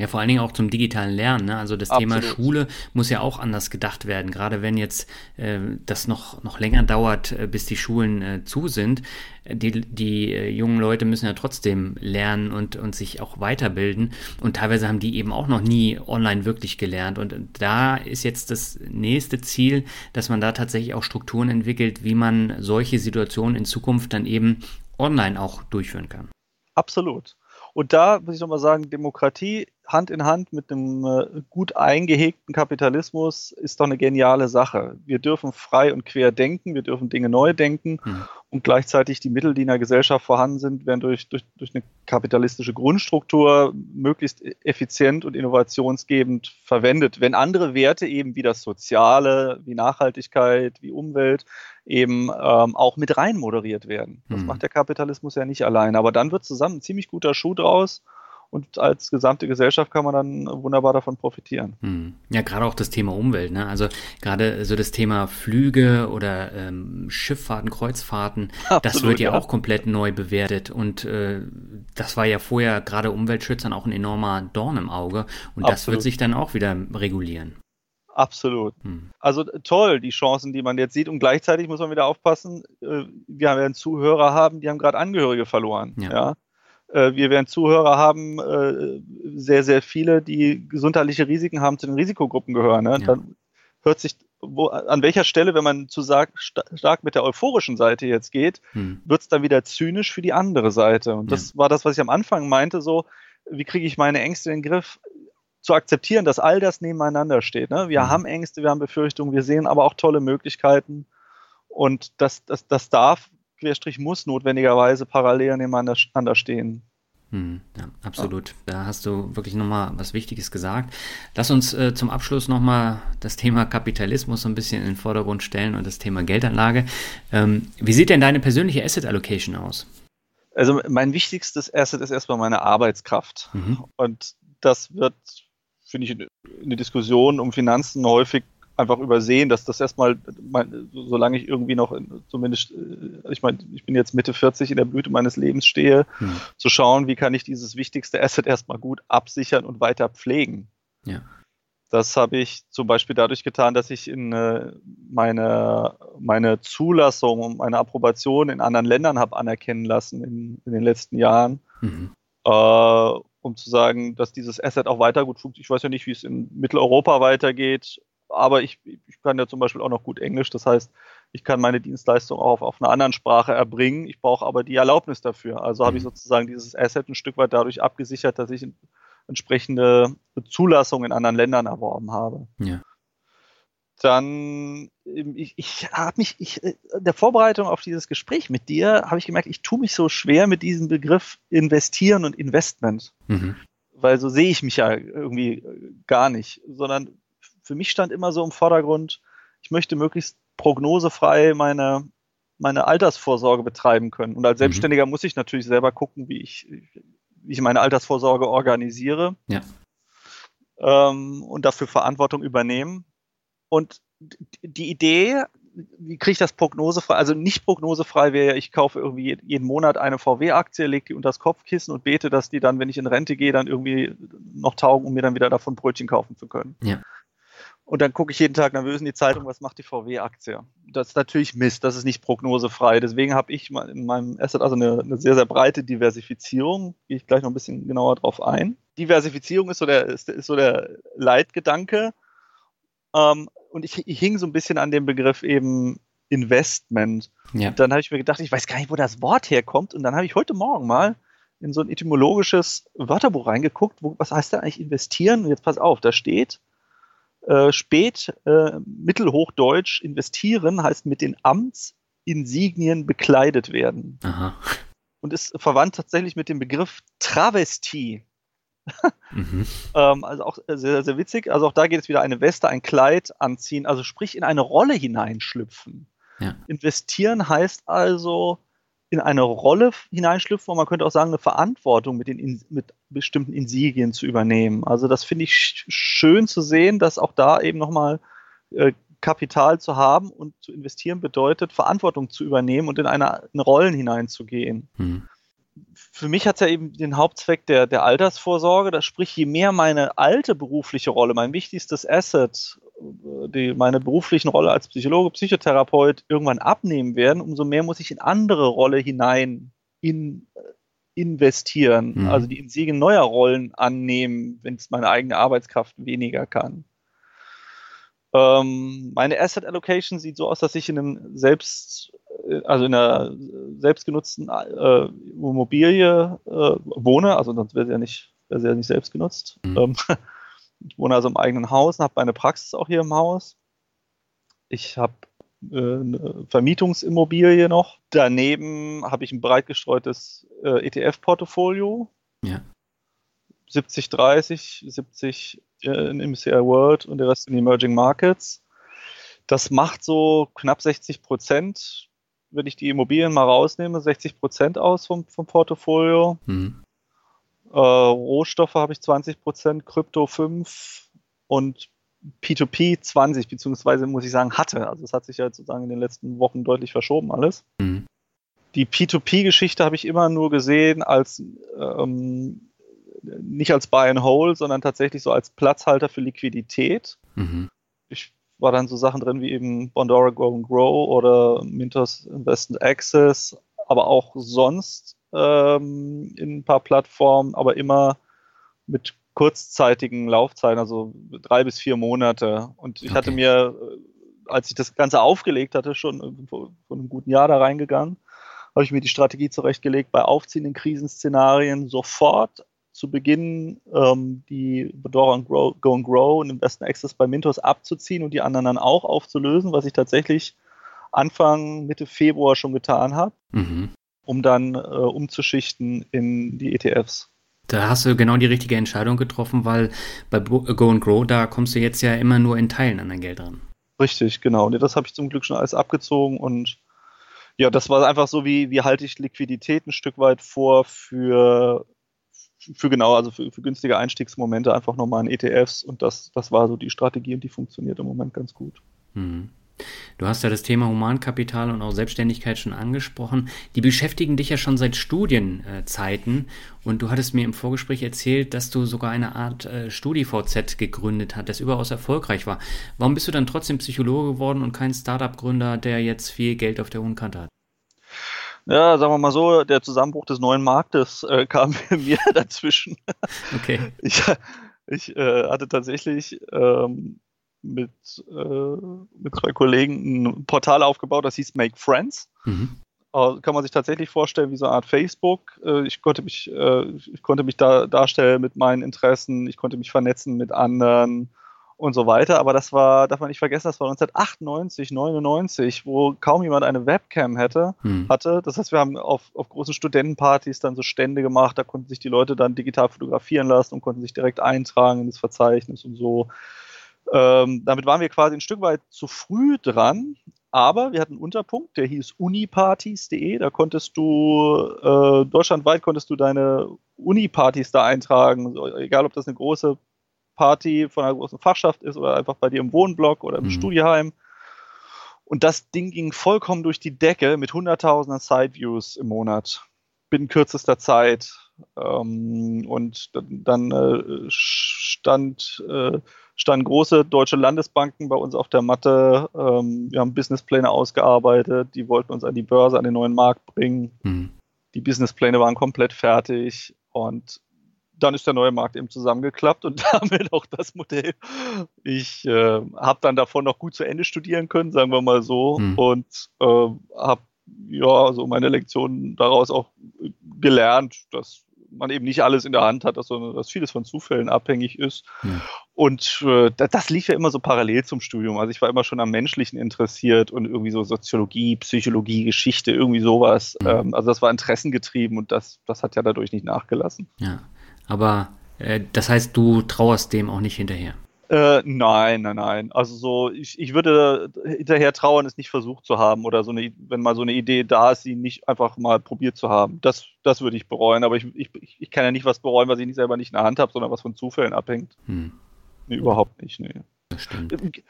Ja, vor allen Dingen auch zum digitalen Lernen. Ne? Also das Absolut. Thema Schule muss ja auch anders gedacht werden. Gerade wenn jetzt äh, das noch, noch länger dauert, äh, bis die Schulen äh, zu sind. Die, die äh, jungen Leute müssen ja trotzdem lernen und, und sich auch weiterbilden. Und teilweise haben die eben auch noch nie online wirklich gelernt. Und da ist jetzt das nächste Ziel, dass man da tatsächlich auch Strukturen entwickelt, wie man solche Situationen in Zukunft dann eben online auch durchführen kann. Absolut. Und da muss ich nochmal sagen, Demokratie Hand in Hand mit einem äh, gut eingehegten Kapitalismus ist doch eine geniale Sache. Wir dürfen frei und quer denken, wir dürfen Dinge neu denken mhm. und gleichzeitig die Mittel, die in der Gesellschaft vorhanden sind, werden durch, durch, durch eine kapitalistische Grundstruktur möglichst effizient und innovationsgebend verwendet. Wenn andere Werte eben wie das Soziale, wie Nachhaltigkeit, wie Umwelt eben ähm, auch mit rein moderiert werden. Das mhm. macht der Kapitalismus ja nicht allein. Aber dann wird zusammen ein ziemlich guter Schuh draus und als gesamte Gesellschaft kann man dann wunderbar davon profitieren. Hm. Ja, gerade auch das Thema Umwelt, ne? Also gerade so das Thema Flüge oder ähm, Schifffahrten, Kreuzfahrten, Absolut, das wird ja, ja, auch komplett neu bewertet und äh, das war ja vorher gerade Umweltschützern auch ein enormer Dorn im Auge und Absolut. das wird sich dann auch wieder regulieren. Absolut. Hm. Also toll, die Chancen, die man jetzt sieht. Und gleichzeitig muss man wieder aufpassen, äh, wir werden Zuhörer haben, die haben gerade Angehörige verloren. Ja. ja? Äh, wir werden Zuhörer haben, äh, sehr, sehr viele, die gesundheitliche Risiken haben, zu den Risikogruppen gehören. Ne? Ja. Dann hört sich, wo, an welcher Stelle, wenn man zu stark, stark mit der euphorischen Seite jetzt geht, hm. wird es dann wieder zynisch für die andere Seite. Und das ja. war das, was ich am Anfang meinte, so, wie kriege ich meine Ängste in den Griff? Zu akzeptieren, dass all das nebeneinander steht. Ne? Wir hm. haben Ängste, wir haben Befürchtungen, wir sehen aber auch tolle Möglichkeiten. Und das, das, das darf Querstrich muss notwendigerweise parallel nebeneinander stehen. Hm, ja, absolut. Da hast du wirklich nochmal was Wichtiges gesagt. Lass uns äh, zum Abschluss nochmal das Thema Kapitalismus so ein bisschen in den Vordergrund stellen und das Thema Geldanlage. Ähm, wie sieht denn deine persönliche Asset Allocation aus? Also mein wichtigstes Asset ist erstmal meine Arbeitskraft. Mhm. Und das wird, finde ich, in der Diskussion um Finanzen häufig einfach übersehen, dass das erstmal, solange ich irgendwie noch, zumindest, äh, ich meine, ich bin jetzt Mitte 40 in der Blüte meines Lebens stehe, hm. zu schauen, wie kann ich dieses wichtigste Asset erstmal gut absichern und weiter pflegen. Ja. Das habe ich zum Beispiel dadurch getan, dass ich in äh, meine, meine Zulassung und meine Approbation in anderen Ländern habe anerkennen lassen in, in den letzten Jahren. Mhm. Äh, um zu sagen, dass dieses Asset auch weiter gut funktioniert. Ich weiß ja nicht, wie es in Mitteleuropa weitergeht aber ich, ich kann ja zum Beispiel auch noch gut Englisch. Das heißt, ich kann meine Dienstleistung auch auf, auf einer anderen Sprache erbringen. Ich brauche aber die Erlaubnis dafür. Also habe ich mhm. sozusagen dieses Asset ein Stück weit dadurch abgesichert, dass ich entsprechende Zulassungen in anderen Ländern erworben habe. Ja. Dann, ähm, ich, ich habe mich, ich, in äh, der Vorbereitung auf dieses Gespräch mit dir, habe ich gemerkt, ich tue mich so schwer mit diesem Begriff investieren und Investment. Mhm. Weil so sehe ich mich ja irgendwie äh, gar nicht, sondern für mich stand immer so im Vordergrund, ich möchte möglichst prognosefrei meine, meine Altersvorsorge betreiben können. Und als mhm. Selbstständiger mhm. muss ich natürlich selber gucken, wie ich, wie ich meine Altersvorsorge organisiere. Ja. Ähm, und dafür Verantwortung übernehmen. Und die Idee, wie kriege ich das prognosefrei? Also nicht prognosefrei wäre ja, ich kaufe irgendwie jeden Monat eine VW-Aktie, lege die unter das Kopfkissen und bete, dass die dann, wenn ich in Rente gehe, dann irgendwie noch taugen, um mir dann wieder davon Brötchen kaufen zu können. Ja. Und dann gucke ich jeden Tag nervös in die Zeitung, was macht die VW-Aktie? Das ist natürlich Mist, das ist nicht prognosefrei. Deswegen habe ich in meinem Asset also eine, eine, sehr, sehr breite Diversifizierung. Gehe ich gleich noch ein bisschen genauer drauf ein. Diversifizierung ist so der, ist, ist so der Leitgedanke. Ähm, und ich, ich hing so ein bisschen an dem Begriff eben Investment. Ja. Dann habe ich mir gedacht, ich weiß gar nicht, wo das Wort herkommt. Und dann habe ich heute Morgen mal in so ein etymologisches Wörterbuch reingeguckt, wo, was heißt da eigentlich investieren? Und jetzt pass auf, da steht äh, spät äh, Mittelhochdeutsch investieren heißt mit den Amtsinsignien bekleidet werden. Aha. Und ist verwandt tatsächlich mit dem Begriff Travestie. mhm. ähm, also auch sehr, sehr witzig. Also auch da geht es wieder eine Weste, ein Kleid anziehen, also sprich in eine Rolle hineinschlüpfen. Ja. Investieren heißt also in eine Rolle hineinschlüpfen und man könnte auch sagen, eine Verantwortung mit, den, mit bestimmten Insigien zu übernehmen. Also das finde ich schön zu sehen, dass auch da eben nochmal äh, Kapital zu haben und zu investieren bedeutet, Verantwortung zu übernehmen und in eine, in Rollen hineinzugehen. Mhm. Für mich hat es ja eben den Hauptzweck der, der Altersvorsorge. Das sprich, je mehr meine alte berufliche Rolle, mein wichtigstes Asset die, meine beruflichen Rolle als Psychologe, Psychotherapeut irgendwann abnehmen werden, umso mehr muss ich in andere Rolle hinein in, äh, investieren, mhm. also die Insigen neuer Rollen annehmen, wenn es meine eigene Arbeitskraft weniger kann. Ähm, meine Asset Allocation sieht so aus, dass ich in einem selbst, äh, also in einer selbstgenutzten äh, Immobilie äh, wohne, also sonst wäre sie ja nicht, wäre sie ja nicht selbst genutzt. Mhm. Ähm, ich wohne also im eigenen Haus und habe meine Praxis auch hier im Haus. Ich habe eine Vermietungsimmobilie noch. Daneben habe ich ein breit gestreutes äh, ETF-Portfolio. Ja. 70, 30, 70 äh, in MCI World und der Rest in Emerging Markets. Das macht so knapp 60 Prozent, wenn ich die Immobilien mal rausnehme, 60 Prozent aus vom, vom Portfolio. Mhm. Äh, Rohstoffe habe ich 20 Prozent, Krypto 5 und P2P 20, beziehungsweise muss ich sagen, hatte. Also es hat sich ja sozusagen in den letzten Wochen deutlich verschoben alles. Mhm. Die P2P-Geschichte habe ich immer nur gesehen als ähm, nicht als Buy and Hold, sondern tatsächlich so als Platzhalter für Liquidität. Mhm. Ich war dann so Sachen drin wie eben Bondora Go and Grow oder Mintos Invest Access, aber auch sonst ähm, in ein paar Plattformen, aber immer mit kurzzeitigen Laufzeiten, also drei bis vier Monate. Und ich okay. hatte mir, äh, als ich das Ganze aufgelegt hatte, schon vor, vor einem guten Jahr da reingegangen, habe ich mir die Strategie zurechtgelegt, bei aufziehenden Krisenszenarien sofort zu Beginn ähm, die Bedora und Grow, Go and Grow und im besten Access bei Mintos abzuziehen und die anderen dann auch aufzulösen, was ich tatsächlich Anfang, Mitte Februar schon getan habe. Mhm um dann äh, umzuschichten in die ETFs. Da hast du genau die richtige Entscheidung getroffen, weil bei Go and Grow, da kommst du jetzt ja immer nur in Teilen an dein Geld ran. Richtig, genau. Das habe ich zum Glück schon alles abgezogen und ja, das war einfach so, wie, wie halte ich Liquidität ein Stück weit vor für, für genau, also für, für günstige Einstiegsmomente einfach nochmal in ETFs und das, das war so die Strategie und die funktioniert im Moment ganz gut. Mhm. Du hast ja das Thema Humankapital und auch Selbstständigkeit schon angesprochen. Die beschäftigen dich ja schon seit Studienzeiten und du hattest mir im Vorgespräch erzählt, dass du sogar eine Art äh, StudiVZ gegründet hast, das überaus erfolgreich war. Warum bist du dann trotzdem Psychologe geworden und kein Startup-Gründer, der jetzt viel Geld auf der hohen Kante hat? Ja, sagen wir mal so, der Zusammenbruch des neuen Marktes äh, kam mir dazwischen. Okay. Ich, ich äh, hatte tatsächlich ähm, mit, äh, mit zwei Kollegen ein Portal aufgebaut, das hieß Make Friends. Mhm. Äh, kann man sich tatsächlich vorstellen wie so eine Art Facebook. Äh, ich konnte mich, äh, ich konnte mich da darstellen mit meinen Interessen, ich konnte mich vernetzen mit anderen und so weiter. Aber das war, darf man nicht vergessen, das war 1998, 99, wo kaum jemand eine Webcam hätte, hm. hatte. Das heißt, wir haben auf, auf großen Studentenpartys dann so Stände gemacht, da konnten sich die Leute dann digital fotografieren lassen und konnten sich direkt eintragen in das Verzeichnis und so. Ähm, damit waren wir quasi ein Stück weit zu früh dran, aber wir hatten einen Unterpunkt, der hieß unipartys.de. Da konntest du, äh, deutschlandweit konntest du deine Unipartys da eintragen, egal ob das eine große Party von einer großen Fachschaft ist oder einfach bei dir im Wohnblock oder im mhm. Studieheim. Und das Ding ging vollkommen durch die Decke mit hunderttausenden Sideviews im Monat. Binnen kürzester Zeit. Ähm, und dann, dann äh, stand äh, standen große deutsche Landesbanken bei uns auf der Matte. Ähm, wir haben Businesspläne ausgearbeitet, die wollten uns an die Börse, an den neuen Markt bringen. Mhm. Die Businesspläne waren komplett fertig und dann ist der neue Markt eben zusammengeklappt und damit auch das Modell. Ich äh, habe dann davon noch gut zu Ende studieren können, sagen wir mal so, hm. und äh, habe ja so meine Lektionen daraus auch gelernt, dass man eben nicht alles in der Hand hat, sondern dass vieles von Zufällen abhängig ist. Ja. Und äh, das lief ja immer so parallel zum Studium. Also ich war immer schon am Menschlichen interessiert und irgendwie so Soziologie, Psychologie, Geschichte, irgendwie sowas. Ja. Ähm, also das war interessengetrieben und das, das hat ja dadurch nicht nachgelassen. Ja, aber äh, das heißt, du trauerst dem auch nicht hinterher. Äh, nein, nein, nein. Also so, ich, ich würde hinterher trauern, es nicht versucht zu haben oder so eine, wenn mal so eine Idee da ist, sie nicht einfach mal probiert zu haben. Das, das würde ich bereuen, aber ich, ich, ich kann ja nicht was bereuen, was ich nicht selber nicht in der Hand habe, sondern was von Zufällen abhängt. Hm. Nee, überhaupt nicht, nee.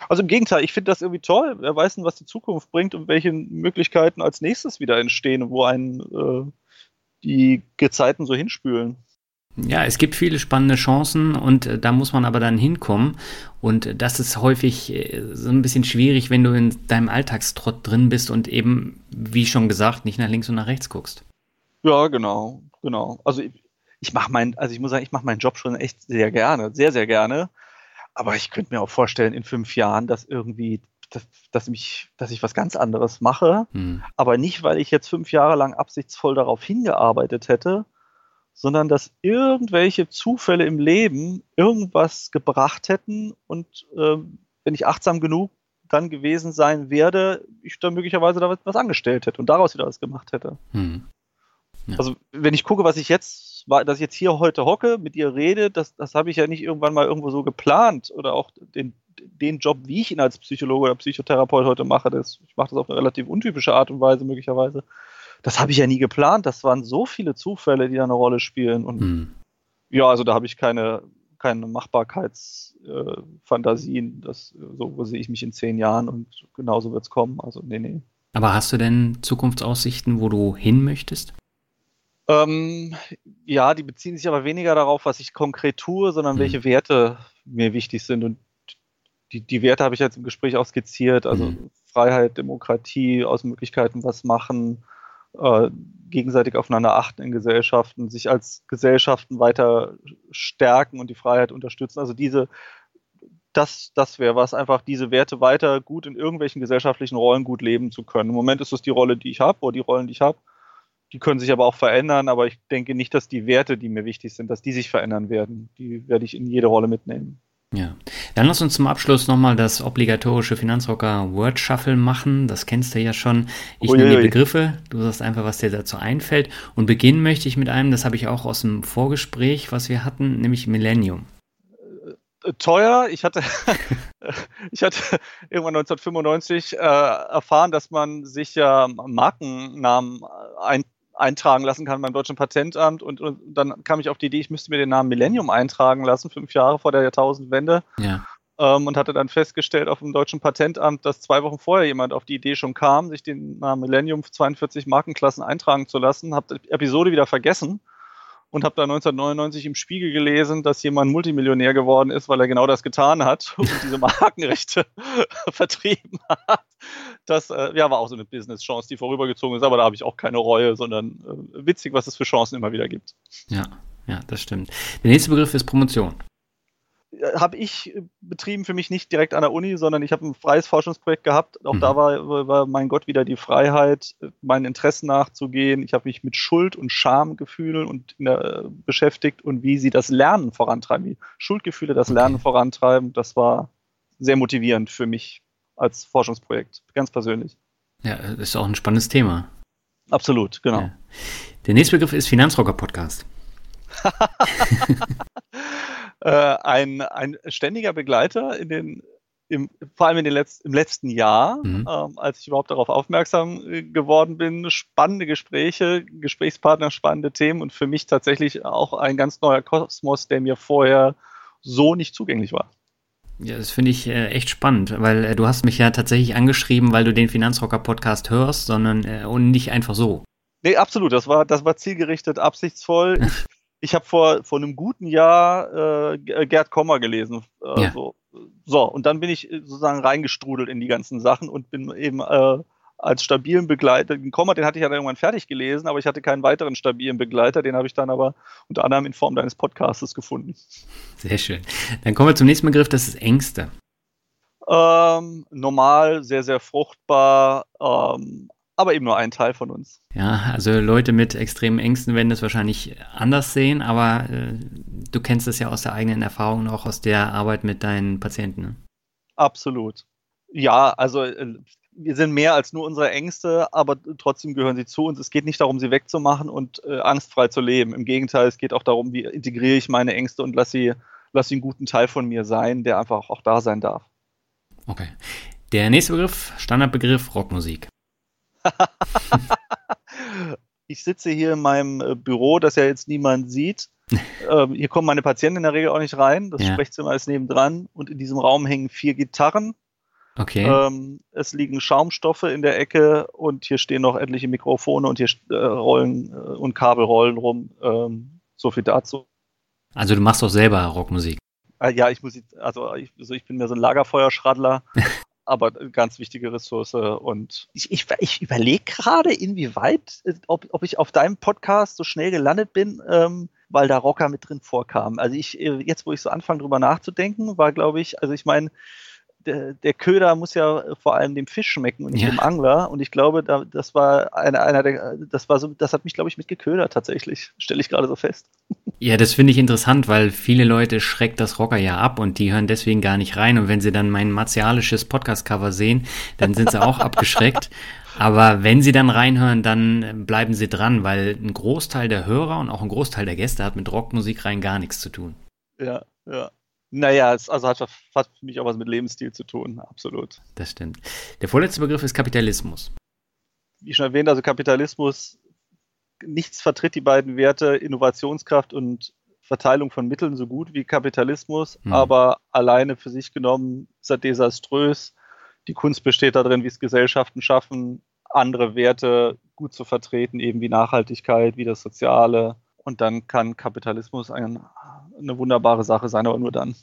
Also im Gegenteil, ich finde das irgendwie toll. Wer weiß denn, was die Zukunft bringt und welche Möglichkeiten als nächstes wieder entstehen und wo einen äh, die Gezeiten so hinspülen. Ja, es gibt viele spannende Chancen und äh, da muss man aber dann hinkommen. Und das ist häufig äh, so ein bisschen schwierig, wenn du in deinem Alltagstrott drin bist und eben, wie schon gesagt, nicht nach links und nach rechts guckst. Ja, genau, genau. Also ich, ich mache meinen, also ich muss sagen, ich mache meinen Job schon echt sehr gerne, sehr, sehr gerne. Aber ich könnte mir auch vorstellen, in fünf Jahren, dass irgendwie, dass, dass, mich, dass ich was ganz anderes mache. Hm. Aber nicht, weil ich jetzt fünf Jahre lang absichtsvoll darauf hingearbeitet hätte, sondern dass irgendwelche Zufälle im Leben irgendwas gebracht hätten und äh, wenn ich achtsam genug dann gewesen sein werde, ich dann möglicherweise da was angestellt hätte und daraus wieder was gemacht hätte. Hm. Ja. Also wenn ich gucke, was ich jetzt, dass ich jetzt hier heute hocke, mit dir rede, das, das habe ich ja nicht irgendwann mal irgendwo so geplant oder auch den, den Job, wie ich ihn als Psychologe oder Psychotherapeut heute mache, das, ich mache das auf eine relativ untypische Art und Weise möglicherweise das habe ich ja nie geplant. Das waren so viele Zufälle, die da eine Rolle spielen. Und hm. ja, also da habe ich keine, keine Machbarkeitsfantasien. Äh, so wo sehe ich mich in zehn Jahren und genauso wird es kommen. Also nee, nee. Aber hast du denn Zukunftsaussichten, wo du hin möchtest? Ähm, ja, die beziehen sich aber weniger darauf, was ich konkret tue, sondern hm. welche Werte mir wichtig sind. Und die, die Werte habe ich jetzt im Gespräch auch skizziert. Also hm. Freiheit, Demokratie, aus Möglichkeiten was machen, äh, gegenseitig aufeinander achten in Gesellschaften, sich als Gesellschaften weiter stärken und die Freiheit unterstützen. Also diese, das, das wäre was, einfach diese Werte weiter gut in irgendwelchen gesellschaftlichen Rollen gut leben zu können. Im Moment ist es die Rolle, die ich habe, oder die Rollen, die ich habe. Die können sich aber auch verändern, aber ich denke nicht, dass die Werte, die mir wichtig sind, dass die sich verändern werden. Die werde ich in jede Rolle mitnehmen. Ja, dann lass uns zum Abschluss nochmal das obligatorische Finanzrocker Word Shuffle machen. Das kennst du ja schon. Ich nenne die Begriffe, du sagst einfach, was dir dazu einfällt. Und beginnen möchte ich mit einem, das habe ich auch aus dem Vorgespräch, was wir hatten, nämlich Millennium. Äh, teuer. Ich hatte, ich hatte irgendwann 1995 äh, erfahren, dass man sich ja Markennamen ein, eintragen lassen kann beim deutschen Patentamt und, und, dann kam ich auf die Idee, ich müsste mir den Namen Millennium eintragen lassen, fünf Jahre vor der Jahrtausendwende. Ja. Ähm, und hatte dann festgestellt auf dem deutschen Patentamt, dass zwei Wochen vorher jemand auf die Idee schon kam, sich den Namen Millennium 42 Markenklassen eintragen zu lassen. Habe die Episode wieder vergessen und habe da 1999 im Spiegel gelesen, dass jemand Multimillionär geworden ist, weil er genau das getan hat und diese Markenrechte vertrieben hat. Das äh, ja, war auch so eine Business-Chance, die vorübergezogen ist, aber da habe ich auch keine Reue, sondern äh, witzig, was es für Chancen immer wieder gibt. Ja, ja, das stimmt. Der nächste Begriff ist Promotion habe ich betrieben für mich nicht direkt an der Uni, sondern ich habe ein freies Forschungsprojekt gehabt. Auch mhm. da war, war, mein Gott, wieder die Freiheit, meinen Interessen nachzugehen. Ich habe mich mit Schuld und Schamgefühlen und der, beschäftigt und wie sie das Lernen vorantreiben, wie Schuldgefühle das Lernen okay. vorantreiben. Das war sehr motivierend für mich als Forschungsprojekt, ganz persönlich. Ja, das ist auch ein spannendes Thema. Absolut, genau. Ja. Der nächste Begriff ist Finanzrocker Podcast. äh, ein, ein ständiger Begleiter in den im, vor allem in den Letz-, im letzten Jahr, mhm. ähm, als ich überhaupt darauf aufmerksam äh, geworden bin, spannende Gespräche, Gesprächspartner, spannende Themen und für mich tatsächlich auch ein ganz neuer Kosmos, der mir vorher so nicht zugänglich war. Ja, das finde ich äh, echt spannend, weil äh, du hast mich ja tatsächlich angeschrieben, weil du den Finanzrocker Podcast hörst, sondern äh, und nicht einfach so. Nee, absolut. Das war, das war zielgerichtet, absichtsvoll. Ich ich habe vor, vor einem guten Jahr äh, Gerd Kommer gelesen. Äh, ja. so. so, und dann bin ich sozusagen reingestrudelt in die ganzen Sachen und bin eben äh, als stabilen Begleiter. Den Komma, den hatte ich ja dann irgendwann fertig gelesen, aber ich hatte keinen weiteren stabilen Begleiter. Den habe ich dann aber unter anderem in Form deines Podcastes gefunden. Sehr schön. Dann kommen wir zum nächsten Begriff, das ist Ängste. Ähm, normal, sehr, sehr fruchtbar, ähm, aber eben nur ein Teil von uns. Ja, also Leute mit extremen Ängsten werden das wahrscheinlich anders sehen, aber äh, du kennst das ja aus der eigenen Erfahrung und auch aus der Arbeit mit deinen Patienten. Ne? Absolut. Ja, also äh, wir sind mehr als nur unsere Ängste, aber trotzdem gehören sie zu uns. Es geht nicht darum, sie wegzumachen und äh, angstfrei zu leben. Im Gegenteil, es geht auch darum, wie integriere ich meine Ängste und lasse sie, lass sie einen guten Teil von mir sein, der einfach auch da sein darf. Okay. Der nächste Begriff, Standardbegriff, Rockmusik. Ich sitze hier in meinem äh, Büro, das ja jetzt niemand sieht. ähm, hier kommen meine Patienten in der Regel auch nicht rein. Das ja. Sprechzimmer ist nebendran und in diesem Raum hängen vier Gitarren. Okay. Ähm, es liegen Schaumstoffe in der Ecke und hier stehen noch etliche Mikrofone und hier äh, rollen äh, und Kabel rollen rum. Ähm, so viel dazu. Also du machst doch selber Rockmusik. Äh, ja, ich muss, also ich, also ich bin mehr so ein Lagerfeuerschraddler. aber ganz wichtige Ressource. Und ich, ich, ich überlege gerade, inwieweit, äh, ob, ob ich auf deinem Podcast so schnell gelandet bin, ähm, weil da Rocker mit drin vorkamen. Also ich, äh, jetzt wo ich so anfange drüber nachzudenken, war glaube ich, also ich meine, der, der, Köder muss ja vor allem dem Fisch schmecken und nicht ja. dem Angler. Und ich glaube, da, das war einer, einer der, das war so, das hat mich, glaube ich, mit geködert tatsächlich. Stelle ich gerade so fest. Ja, das finde ich interessant, weil viele Leute schreckt das Rocker ja ab und die hören deswegen gar nicht rein. Und wenn sie dann mein martialisches Podcast-Cover sehen, dann sind sie auch abgeschreckt. Aber wenn sie dann reinhören, dann bleiben sie dran, weil ein Großteil der Hörer und auch ein Großteil der Gäste hat mit Rockmusik rein gar nichts zu tun. Ja, ja. Naja, es also hat, hat für mich auch was mit Lebensstil zu tun, absolut. Das stimmt. Der vorletzte Begriff ist Kapitalismus. Wie schon erwähnt, also Kapitalismus, nichts vertritt die beiden Werte Innovationskraft und Verteilung von Mitteln so gut wie Kapitalismus, hm. aber alleine für sich genommen ist er desaströs. Die Kunst besteht darin, wie es Gesellschaften schaffen, andere Werte gut zu vertreten, eben wie Nachhaltigkeit, wie das Soziale. Und dann kann Kapitalismus ein eine wunderbare Sache sein, aber nur dann.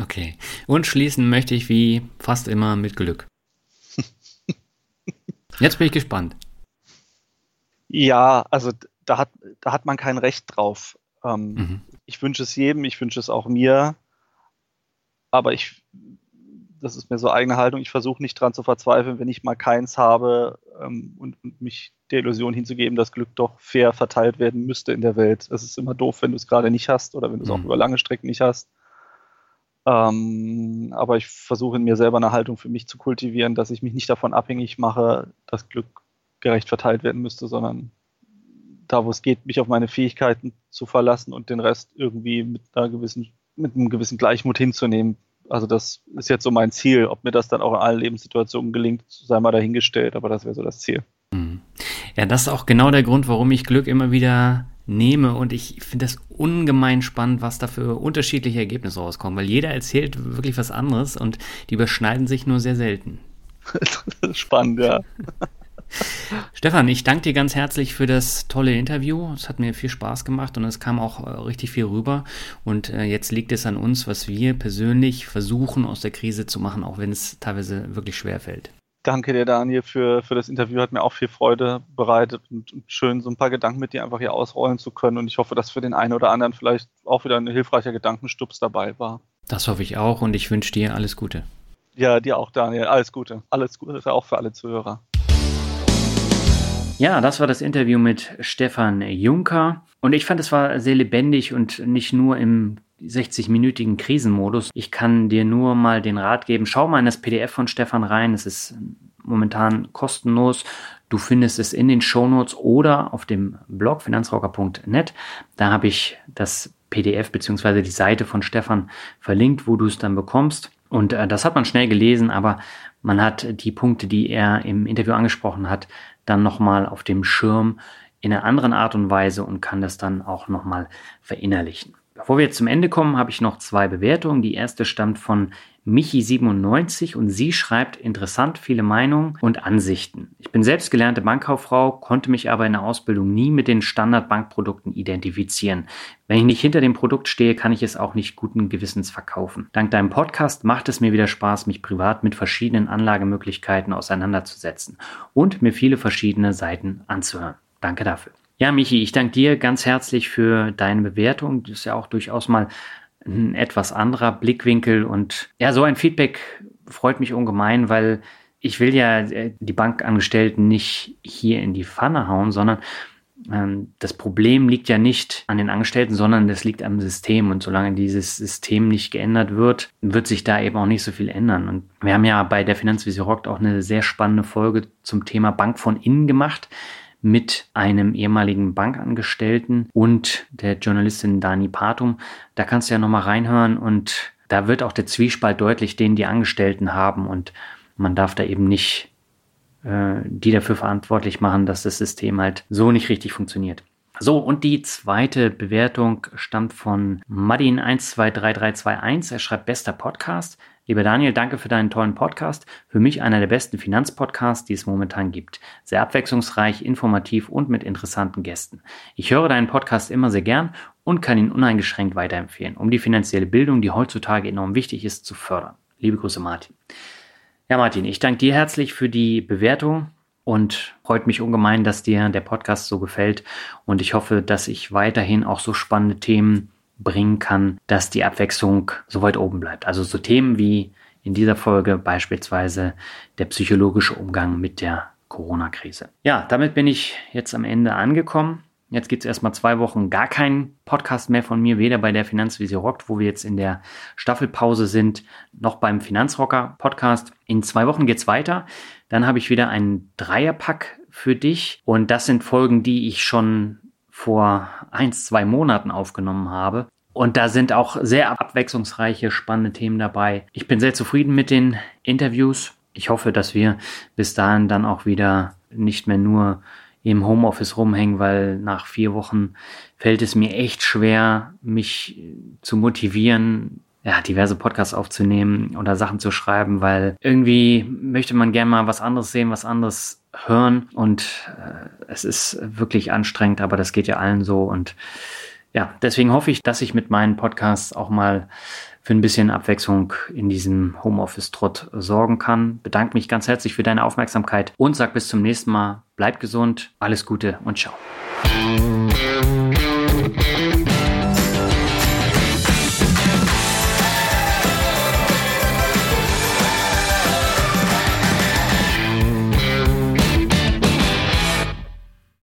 Okay. Und schließen möchte ich wie fast immer mit Glück. Jetzt bin ich gespannt. Ja, also da hat, da hat man kein Recht drauf. Ähm, mhm. Ich wünsche es jedem, ich wünsche es auch mir. Aber ich, das ist mir so eigene Haltung, ich versuche nicht dran zu verzweifeln, wenn ich mal keins habe ähm, und, und, mich der Illusion hinzugeben, dass Glück doch fair verteilt werden müsste in der Welt. Es ist immer doof, wenn du es gerade nicht hast oder wenn du es mhm. auch über lange Strecken nicht hast. Ähm, aber ich versuche in mir selber eine Haltung für mich zu kultivieren, dass ich mich nicht davon abhängig mache, dass Glück gerecht verteilt werden müsste, sondern da, wo es geht, mich auf meine Fähigkeiten zu verlassen und den Rest irgendwie mit einer gewissen, mit einem gewissen Gleichmut hinzunehmen. Also das ist jetzt so mein Ziel. Ob mir das dann auch in allen Lebenssituationen gelingt, sei mal dahingestellt, aber das wäre so das Ziel. Mhm. Ja, das ist auch genau der Grund, warum ich Glück immer wieder nehme und ich finde das ungemein spannend, was da für unterschiedliche Ergebnisse rauskommen, weil jeder erzählt wirklich was anderes und die überschneiden sich nur sehr selten. spannend, ja. Stefan, ich danke dir ganz herzlich für das tolle Interview. Es hat mir viel Spaß gemacht und es kam auch äh, richtig viel rüber. Und äh, jetzt liegt es an uns, was wir persönlich versuchen aus der Krise zu machen, auch wenn es teilweise wirklich schwer fällt. Danke dir, Daniel, für, für das Interview. Hat mir auch viel Freude bereitet und, und schön, so ein paar Gedanken mit dir einfach hier ausrollen zu können. Und ich hoffe, dass für den einen oder anderen vielleicht auch wieder ein hilfreicher Gedankenstups dabei war. Das hoffe ich auch und ich wünsche dir alles Gute. Ja, dir auch, Daniel. Alles Gute. Alles Gute auch für alle Zuhörer. Ja, das war das Interview mit Stefan Juncker. Und ich fand, es war sehr lebendig und nicht nur im 60-minütigen Krisenmodus. Ich kann dir nur mal den Rat geben, schau mal in das PDF von Stefan rein. Es ist momentan kostenlos. Du findest es in den Shownotes oder auf dem Blog finanzrocker.net. Da habe ich das PDF bzw. die Seite von Stefan verlinkt, wo du es dann bekommst. Und äh, das hat man schnell gelesen, aber man hat die Punkte, die er im Interview angesprochen hat, dann nochmal auf dem Schirm in einer anderen Art und Weise und kann das dann auch nochmal verinnerlichen. Bevor wir jetzt zum Ende kommen, habe ich noch zwei Bewertungen. Die erste stammt von Michi97 und sie schreibt interessant viele Meinungen und Ansichten. Ich bin selbst gelernte Bankkauffrau, konnte mich aber in der Ausbildung nie mit den Standardbankprodukten identifizieren. Wenn ich nicht hinter dem Produkt stehe, kann ich es auch nicht guten Gewissens verkaufen. Dank deinem Podcast macht es mir wieder Spaß, mich privat mit verschiedenen Anlagemöglichkeiten auseinanderzusetzen und mir viele verschiedene Seiten anzuhören. Danke dafür. Ja, Michi, ich danke dir ganz herzlich für deine Bewertung. Das ist ja auch durchaus mal ein etwas anderer Blickwinkel. Und ja, so ein Feedback freut mich ungemein, weil ich will ja äh, die Bankangestellten nicht hier in die Pfanne hauen, sondern ähm, das Problem liegt ja nicht an den Angestellten, sondern das liegt am System. Und solange dieses System nicht geändert wird, wird sich da eben auch nicht so viel ändern. Und wir haben ja bei der Finanzvisier Rockt auch eine sehr spannende Folge zum Thema Bank von innen gemacht mit einem ehemaligen Bankangestellten und der Journalistin Dani Patum. Da kannst du ja nochmal reinhören und da wird auch der Zwiespalt deutlich, den die Angestellten haben und man darf da eben nicht äh, die dafür verantwortlich machen, dass das System halt so nicht richtig funktioniert. So, und die zweite Bewertung stammt von Madin123321. Er schreibt bester Podcast. Lieber Daniel, danke für deinen tollen Podcast. Für mich einer der besten Finanzpodcasts, die es momentan gibt. Sehr abwechslungsreich, informativ und mit interessanten Gästen. Ich höre deinen Podcast immer sehr gern und kann ihn uneingeschränkt weiterempfehlen, um die finanzielle Bildung, die heutzutage enorm wichtig ist, zu fördern. Liebe Grüße, Martin. Ja, Martin, ich danke dir herzlich für die Bewertung und freut mich ungemein, dass dir der Podcast so gefällt und ich hoffe, dass ich weiterhin auch so spannende Themen bringen kann, dass die Abwechslung so weit oben bleibt. Also so Themen wie in dieser Folge beispielsweise der psychologische Umgang mit der Corona-Krise. Ja, damit bin ich jetzt am Ende angekommen. Jetzt gibt es erstmal zwei Wochen gar keinen Podcast mehr von mir, weder bei der Finanzvisier Rockt, wo wir jetzt in der Staffelpause sind, noch beim Finanzrocker Podcast. In zwei Wochen geht's weiter. Dann habe ich wieder einen Dreierpack für dich. Und das sind Folgen, die ich schon vor eins, zwei Monaten aufgenommen habe. Und da sind auch sehr abwechslungsreiche, spannende Themen dabei. Ich bin sehr zufrieden mit den Interviews. Ich hoffe, dass wir bis dahin dann auch wieder nicht mehr nur im Homeoffice rumhängen, weil nach vier Wochen fällt es mir echt schwer, mich zu motivieren, ja, diverse Podcasts aufzunehmen oder Sachen zu schreiben, weil irgendwie möchte man gerne mal was anderes sehen, was anderes hören und äh, es ist wirklich anstrengend, aber das geht ja allen so und ja, deswegen hoffe ich, dass ich mit meinen Podcasts auch mal für ein bisschen Abwechslung in diesem Homeoffice-Trott sorgen kann. Bedanke mich ganz herzlich für deine Aufmerksamkeit und sag bis zum nächsten Mal. Bleib gesund, alles Gute und ciao.